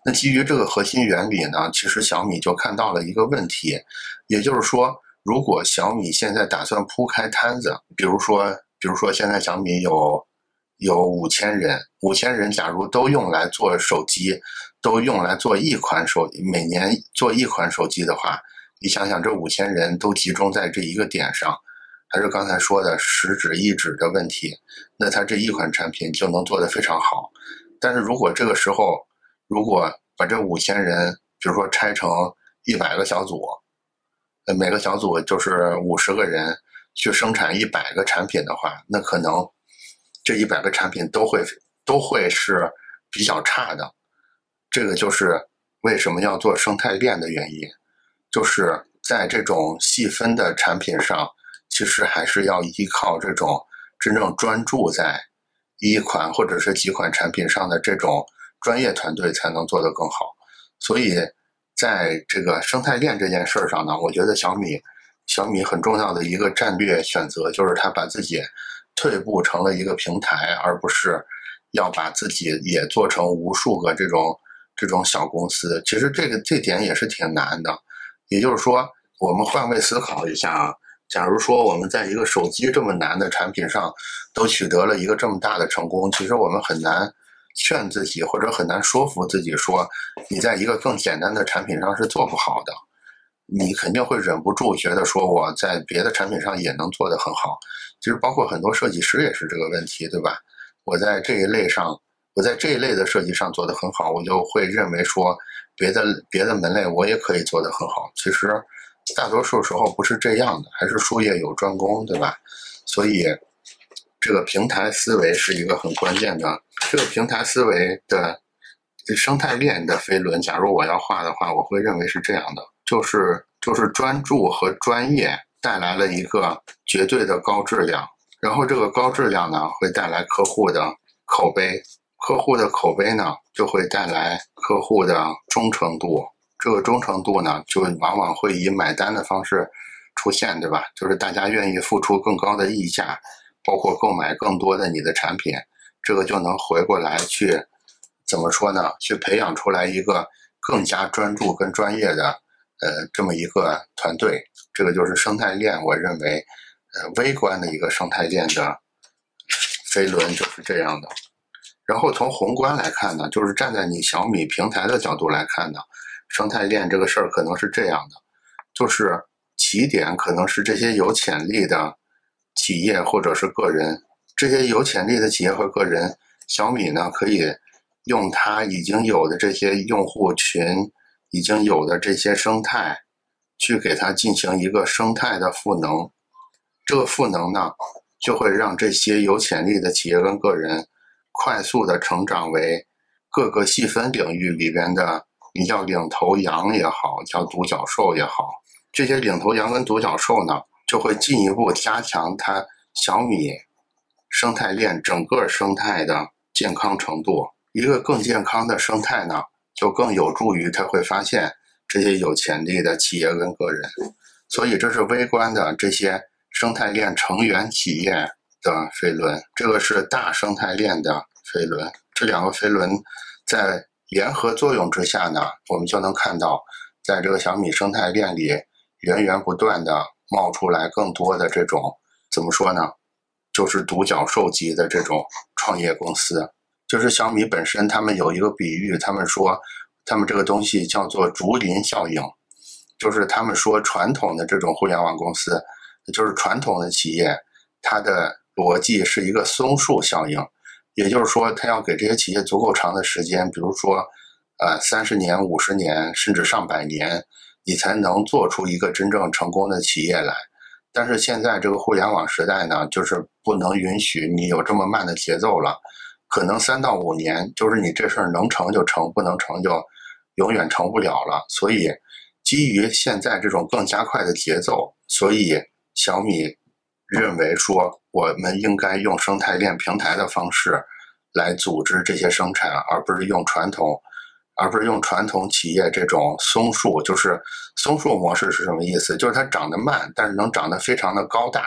那基于这个核心原理呢，其实小米就看到了一个问题，也就是说，如果小米现在打算铺开摊子，比如说，比如说现在小米有有五千人，五千人假如都用来做手机，都用来做一款手，每年做一款手机的话，你想想，这五千人都集中在这一个点上。还是刚才说的十指一指的问题，那它这一款产品就能做得非常好。但是如果这个时候，如果把这五千人，比如说拆成一百个小组，呃，每个小组就是五十个人去生产一百个产品的话，那可能这一百个产品都会都会是比较差的。这个就是为什么要做生态链的原因，就是在这种细分的产品上。其实还是要依靠这种真正专注在一款或者是几款产品上的这种专业团队才能做得更好。所以，在这个生态链这件事儿上呢，我觉得小米小米很重要的一个战略选择就是它把自己退步成了一个平台，而不是要把自己也做成无数个这种这种小公司。其实这个这点也是挺难的。也就是说，我们换位思考一下啊。假如说我们在一个手机这么难的产品上都取得了一个这么大的成功，其实我们很难劝自己或者很难说服自己说你在一个更简单的产品上是做不好的。你肯定会忍不住觉得说我在别的产品上也能做得很好。其实包括很多设计师也是这个问题，对吧？我在这一类上，我在这一类的设计上做得很好，我就会认为说别的别的门类我也可以做得很好。其实。大多数时候不是这样的，还是术业有专攻，对吧？所以，这个平台思维是一个很关键的。这个平台思维的生态链的飞轮，假如我要画的话，我会认为是这样的：就是就是专注和专业带来了一个绝对的高质量，然后这个高质量呢，会带来客户的口碑，客户的口碑呢，就会带来客户的忠诚度。这个忠诚度呢，就往往会以买单的方式出现，对吧？就是大家愿意付出更高的溢价，包括购买更多的你的产品，这个就能回过来去怎么说呢？去培养出来一个更加专注跟专业的呃这么一个团队。这个就是生态链，我认为呃微观的一个生态链的飞轮就是这样的。然后从宏观来看呢，就是站在你小米平台的角度来看呢。生态链这个事儿可能是这样的，就是起点可能是这些有潜力的企业或者是个人，这些有潜力的企业和个人，小米呢可以用它已经有的这些用户群，已经有的这些生态，去给它进行一个生态的赋能，这个赋能呢就会让这些有潜力的企业跟个人快速的成长为各个细分领域里边的。你叫领头羊也好，叫独角兽也好，这些领头羊跟独角兽呢，就会进一步加强它小米生态链整个生态的健康程度。一个更健康的生态呢，就更有助于它会发现这些有潜力的企业跟个人。所以这是微观的这些生态链成员企业的飞轮，这个是大生态链的飞轮。这两个飞轮在。联合作用之下呢，我们就能看到，在这个小米生态链里，源源不断的冒出来更多的这种怎么说呢？就是独角兽级的这种创业公司。就是小米本身，他们有一个比喻，他们说，他们这个东西叫做竹林效应，就是他们说传统的这种互联网公司，就是传统的企业，它的逻辑是一个松树效应。也就是说，他要给这些企业足够长的时间，比如说，呃，三十年、五十年，甚至上百年，你才能做出一个真正成功的企业来。但是现在这个互联网时代呢，就是不能允许你有这么慢的节奏了。可能三到五年，就是你这事儿能成就成，不能成就永远成不了了。所以，基于现在这种更加快的节奏，所以小米认为说，我们应该用生态链平台的方式来组织这些生产，而不是用传统，而不是用传统企业这种松树。就是松树模式是什么意思？就是它长得慢，但是能长得非常的高大，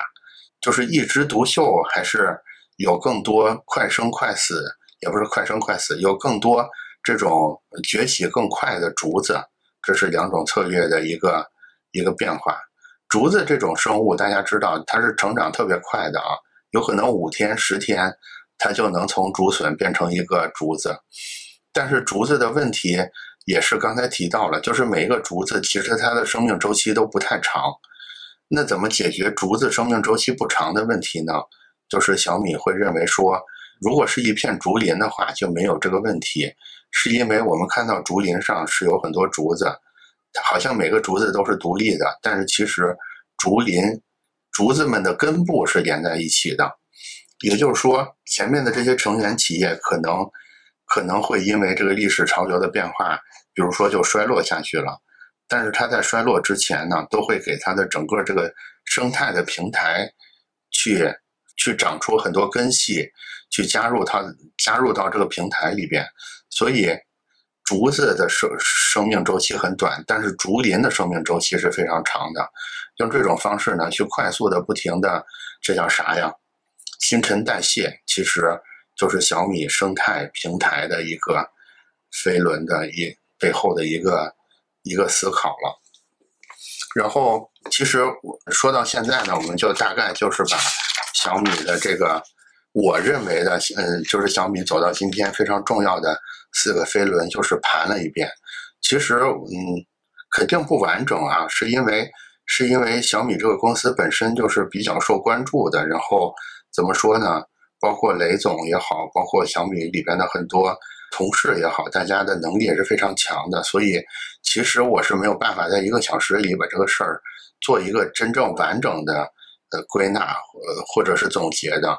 就是一枝独秀，还是？有更多快生快死，也不是快生快死，有更多这种崛起更快的竹子，这是两种策略的一个一个变化。竹子这种生物，大家知道它是成长特别快的啊，有可能五天十天，它就能从竹笋变成一个竹子。但是竹子的问题也是刚才提到了，就是每一个竹子其实它的生命周期都不太长。那怎么解决竹子生命周期不长的问题呢？就是小米会认为说，如果是一片竹林的话，就没有这个问题，是因为我们看到竹林上是有很多竹子，好像每个竹子都是独立的，但是其实竹林竹子们的根部是连在一起的，也就是说，前面的这些成员企业可能可能会因为这个历史潮流的变化，比如说就衰落下去了，但是它在衰落之前呢，都会给它的整个这个生态的平台去。去长出很多根系，去加入它，加入到这个平台里边。所以，竹子的生生命周期很短，但是竹林的生命周期是非常长的。用这种方式呢，去快速的、不停的，这叫啥呀？新陈代谢，其实就是小米生态平台的一个飞轮的一背后的一个一个思考了。然后，其实说到现在呢，我们就大概就是把。小米的这个，我认为的，嗯，就是小米走到今天非常重要的四个飞轮，就是盘了一遍。其实，嗯，肯定不完整啊，是因为是因为小米这个公司本身就是比较受关注的。然后怎么说呢？包括雷总也好，包括小米里边的很多同事也好，大家的能力也是非常强的。所以，其实我是没有办法在一个小时里把这个事儿做一个真正完整的。的归纳，呃，或者是总结的。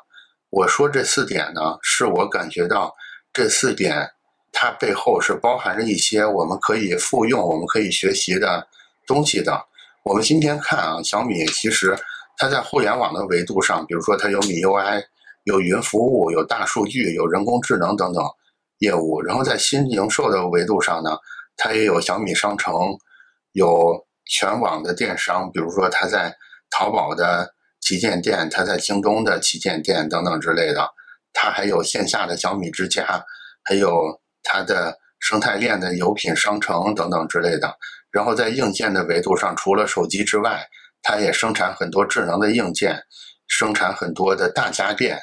我说这四点呢，是我感觉到这四点它背后是包含着一些我们可以复用、我们可以学习的东西的。我们今天看啊，小米其实它在互联网的维度上，比如说它有米 UI、有云服务、有大数据、有人工智能等等业务。然后在新零售的维度上呢，它也有小米商城，有全网的电商，比如说它在淘宝的。旗舰店，它在京东的旗舰店等等之类的，它还有线下的小米之家，还有它的生态链的油品商城等等之类的。然后在硬件的维度上，除了手机之外，它也生产很多智能的硬件，生产很多的大家电，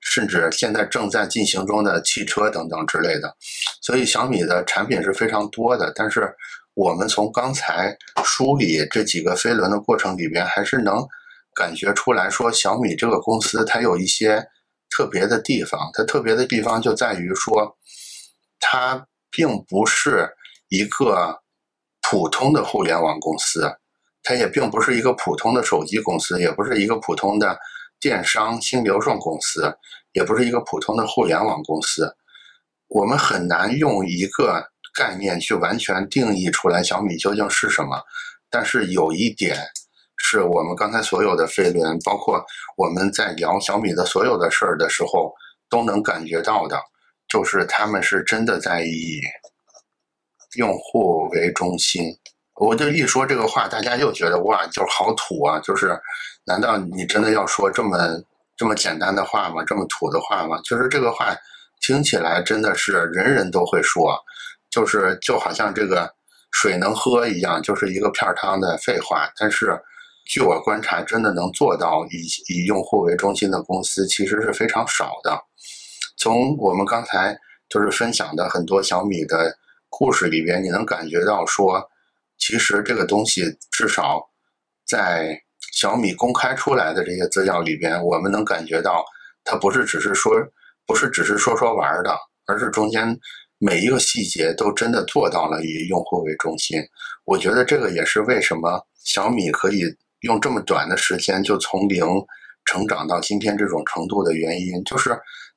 甚至现在正在进行中的汽车等等之类的。所以小米的产品是非常多的。但是我们从刚才梳理这几个飞轮的过程里边，还是能。感觉出来说，小米这个公司它有一些特别的地方。它特别的地方就在于说，它并不是一个普通的互联网公司，它也并不是一个普通的手机公司，也不是一个普通的电商新流送公司，也不是一个普通的互联网公司。我们很难用一个概念去完全定义出来小米究竟是什么。但是有一点。是我们刚才所有的飞轮，包括我们在聊小米的所有的事儿的时候，都能感觉到的，就是他们是真的在以用户为中心。我就一说这个话，大家又觉得哇，就是好土啊！就是，难道你真的要说这么这么简单的话吗？这么土的话吗？就是这个话听起来真的是人人都会说，就是就好像这个水能喝一样，就是一个片汤的废话。但是。据我观察，真的能做到以以用户为中心的公司，其实是非常少的。从我们刚才就是分享的很多小米的故事里边，你能感觉到说，其实这个东西至少在小米公开出来的这些资料里边，我们能感觉到它不是只是说，不是只是说说玩的，而是中间每一个细节都真的做到了以用户为中心。我觉得这个也是为什么小米可以。用这么短的时间就从零成长到今天这种程度的原因，就是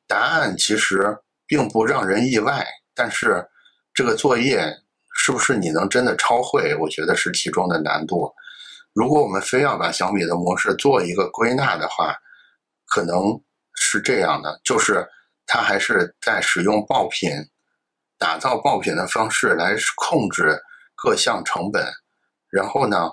答案其实并不让人意外，但是这个作业是不是你能真的抄会？我觉得是其中的难度。如果我们非要把小米的模式做一个归纳的话，可能是这样的，就是它还是在使用爆品、打造爆品的方式来控制各项成本，然后呢，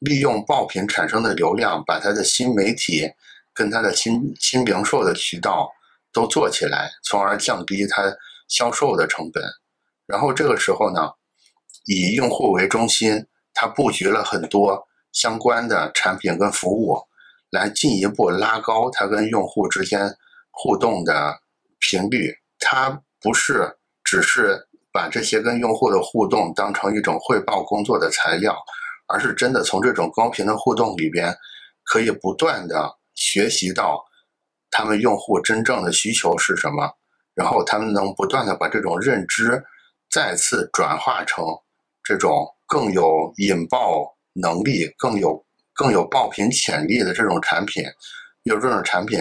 利用爆品产生的流量，把它的新媒体跟它的新新零售的渠道。都做起来，从而降低它销售的成本。然后这个时候呢，以用户为中心，它布局了很多相关的产品跟服务，来进一步拉高它跟用户之间互动的频率。它不是只是把这些跟用户的互动当成一种汇报工作的材料，而是真的从这种高频的互动里边，可以不断的学习到。他们用户真正的需求是什么？然后他们能不断的把这种认知再次转化成这种更有引爆能力、更有更有爆品潜力的这种产品，有这种产品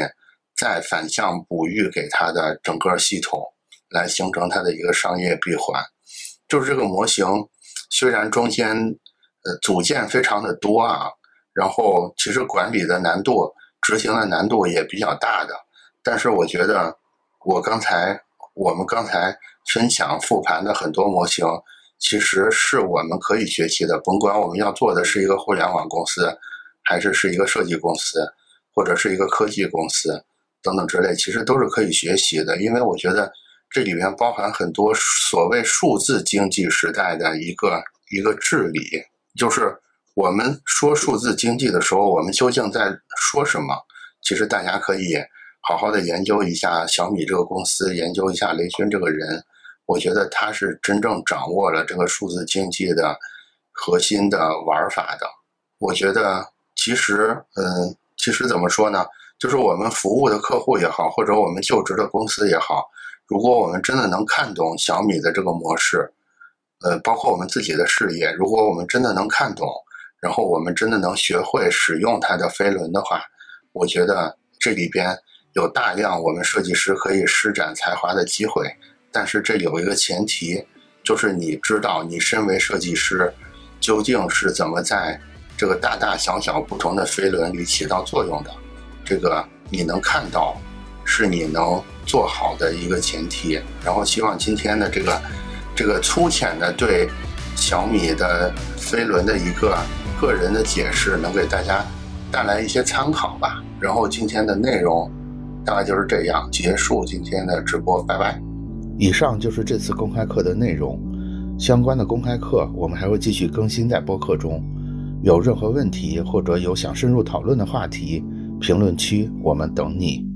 再反向哺育给它的整个系统，来形成它的一个商业闭环。就是这个模型，虽然中间呃组件非常的多啊，然后其实管理的难度。执行的难度也比较大的，但是我觉得，我刚才我们刚才分享复盘的很多模型，其实是我们可以学习的。甭管我们要做的是一个互联网公司，还是是一个设计公司，或者是一个科技公司等等之类，其实都是可以学习的。因为我觉得这里面包含很多所谓数字经济时代的一个一个治理，就是。我们说数字经济的时候，我们究竟在说什么？其实大家可以好好的研究一下小米这个公司，研究一下雷军这个人。我觉得他是真正掌握了这个数字经济的核心的玩法的。我觉得其实，嗯，其实怎么说呢？就是我们服务的客户也好，或者我们就职的公司也好，如果我们真的能看懂小米的这个模式，呃，包括我们自己的事业，如果我们真的能看懂。然后我们真的能学会使用它的飞轮的话，我觉得这里边有大量我们设计师可以施展才华的机会。但是这有一个前提，就是你知道你身为设计师究竟是怎么在这个大大小小不同的飞轮里起到作用的。这个你能看到，是你能做好的一个前提。然后希望今天的这个这个粗浅的对小米的飞轮的一个。个人的解释能给大家带来一些参考吧。然后今天的内容大概就是这样，结束今天的直播，拜拜。以上就是这次公开课的内容，相关的公开课我们还会继续更新在播客中。有任何问题或者有想深入讨论的话题，评论区我们等你。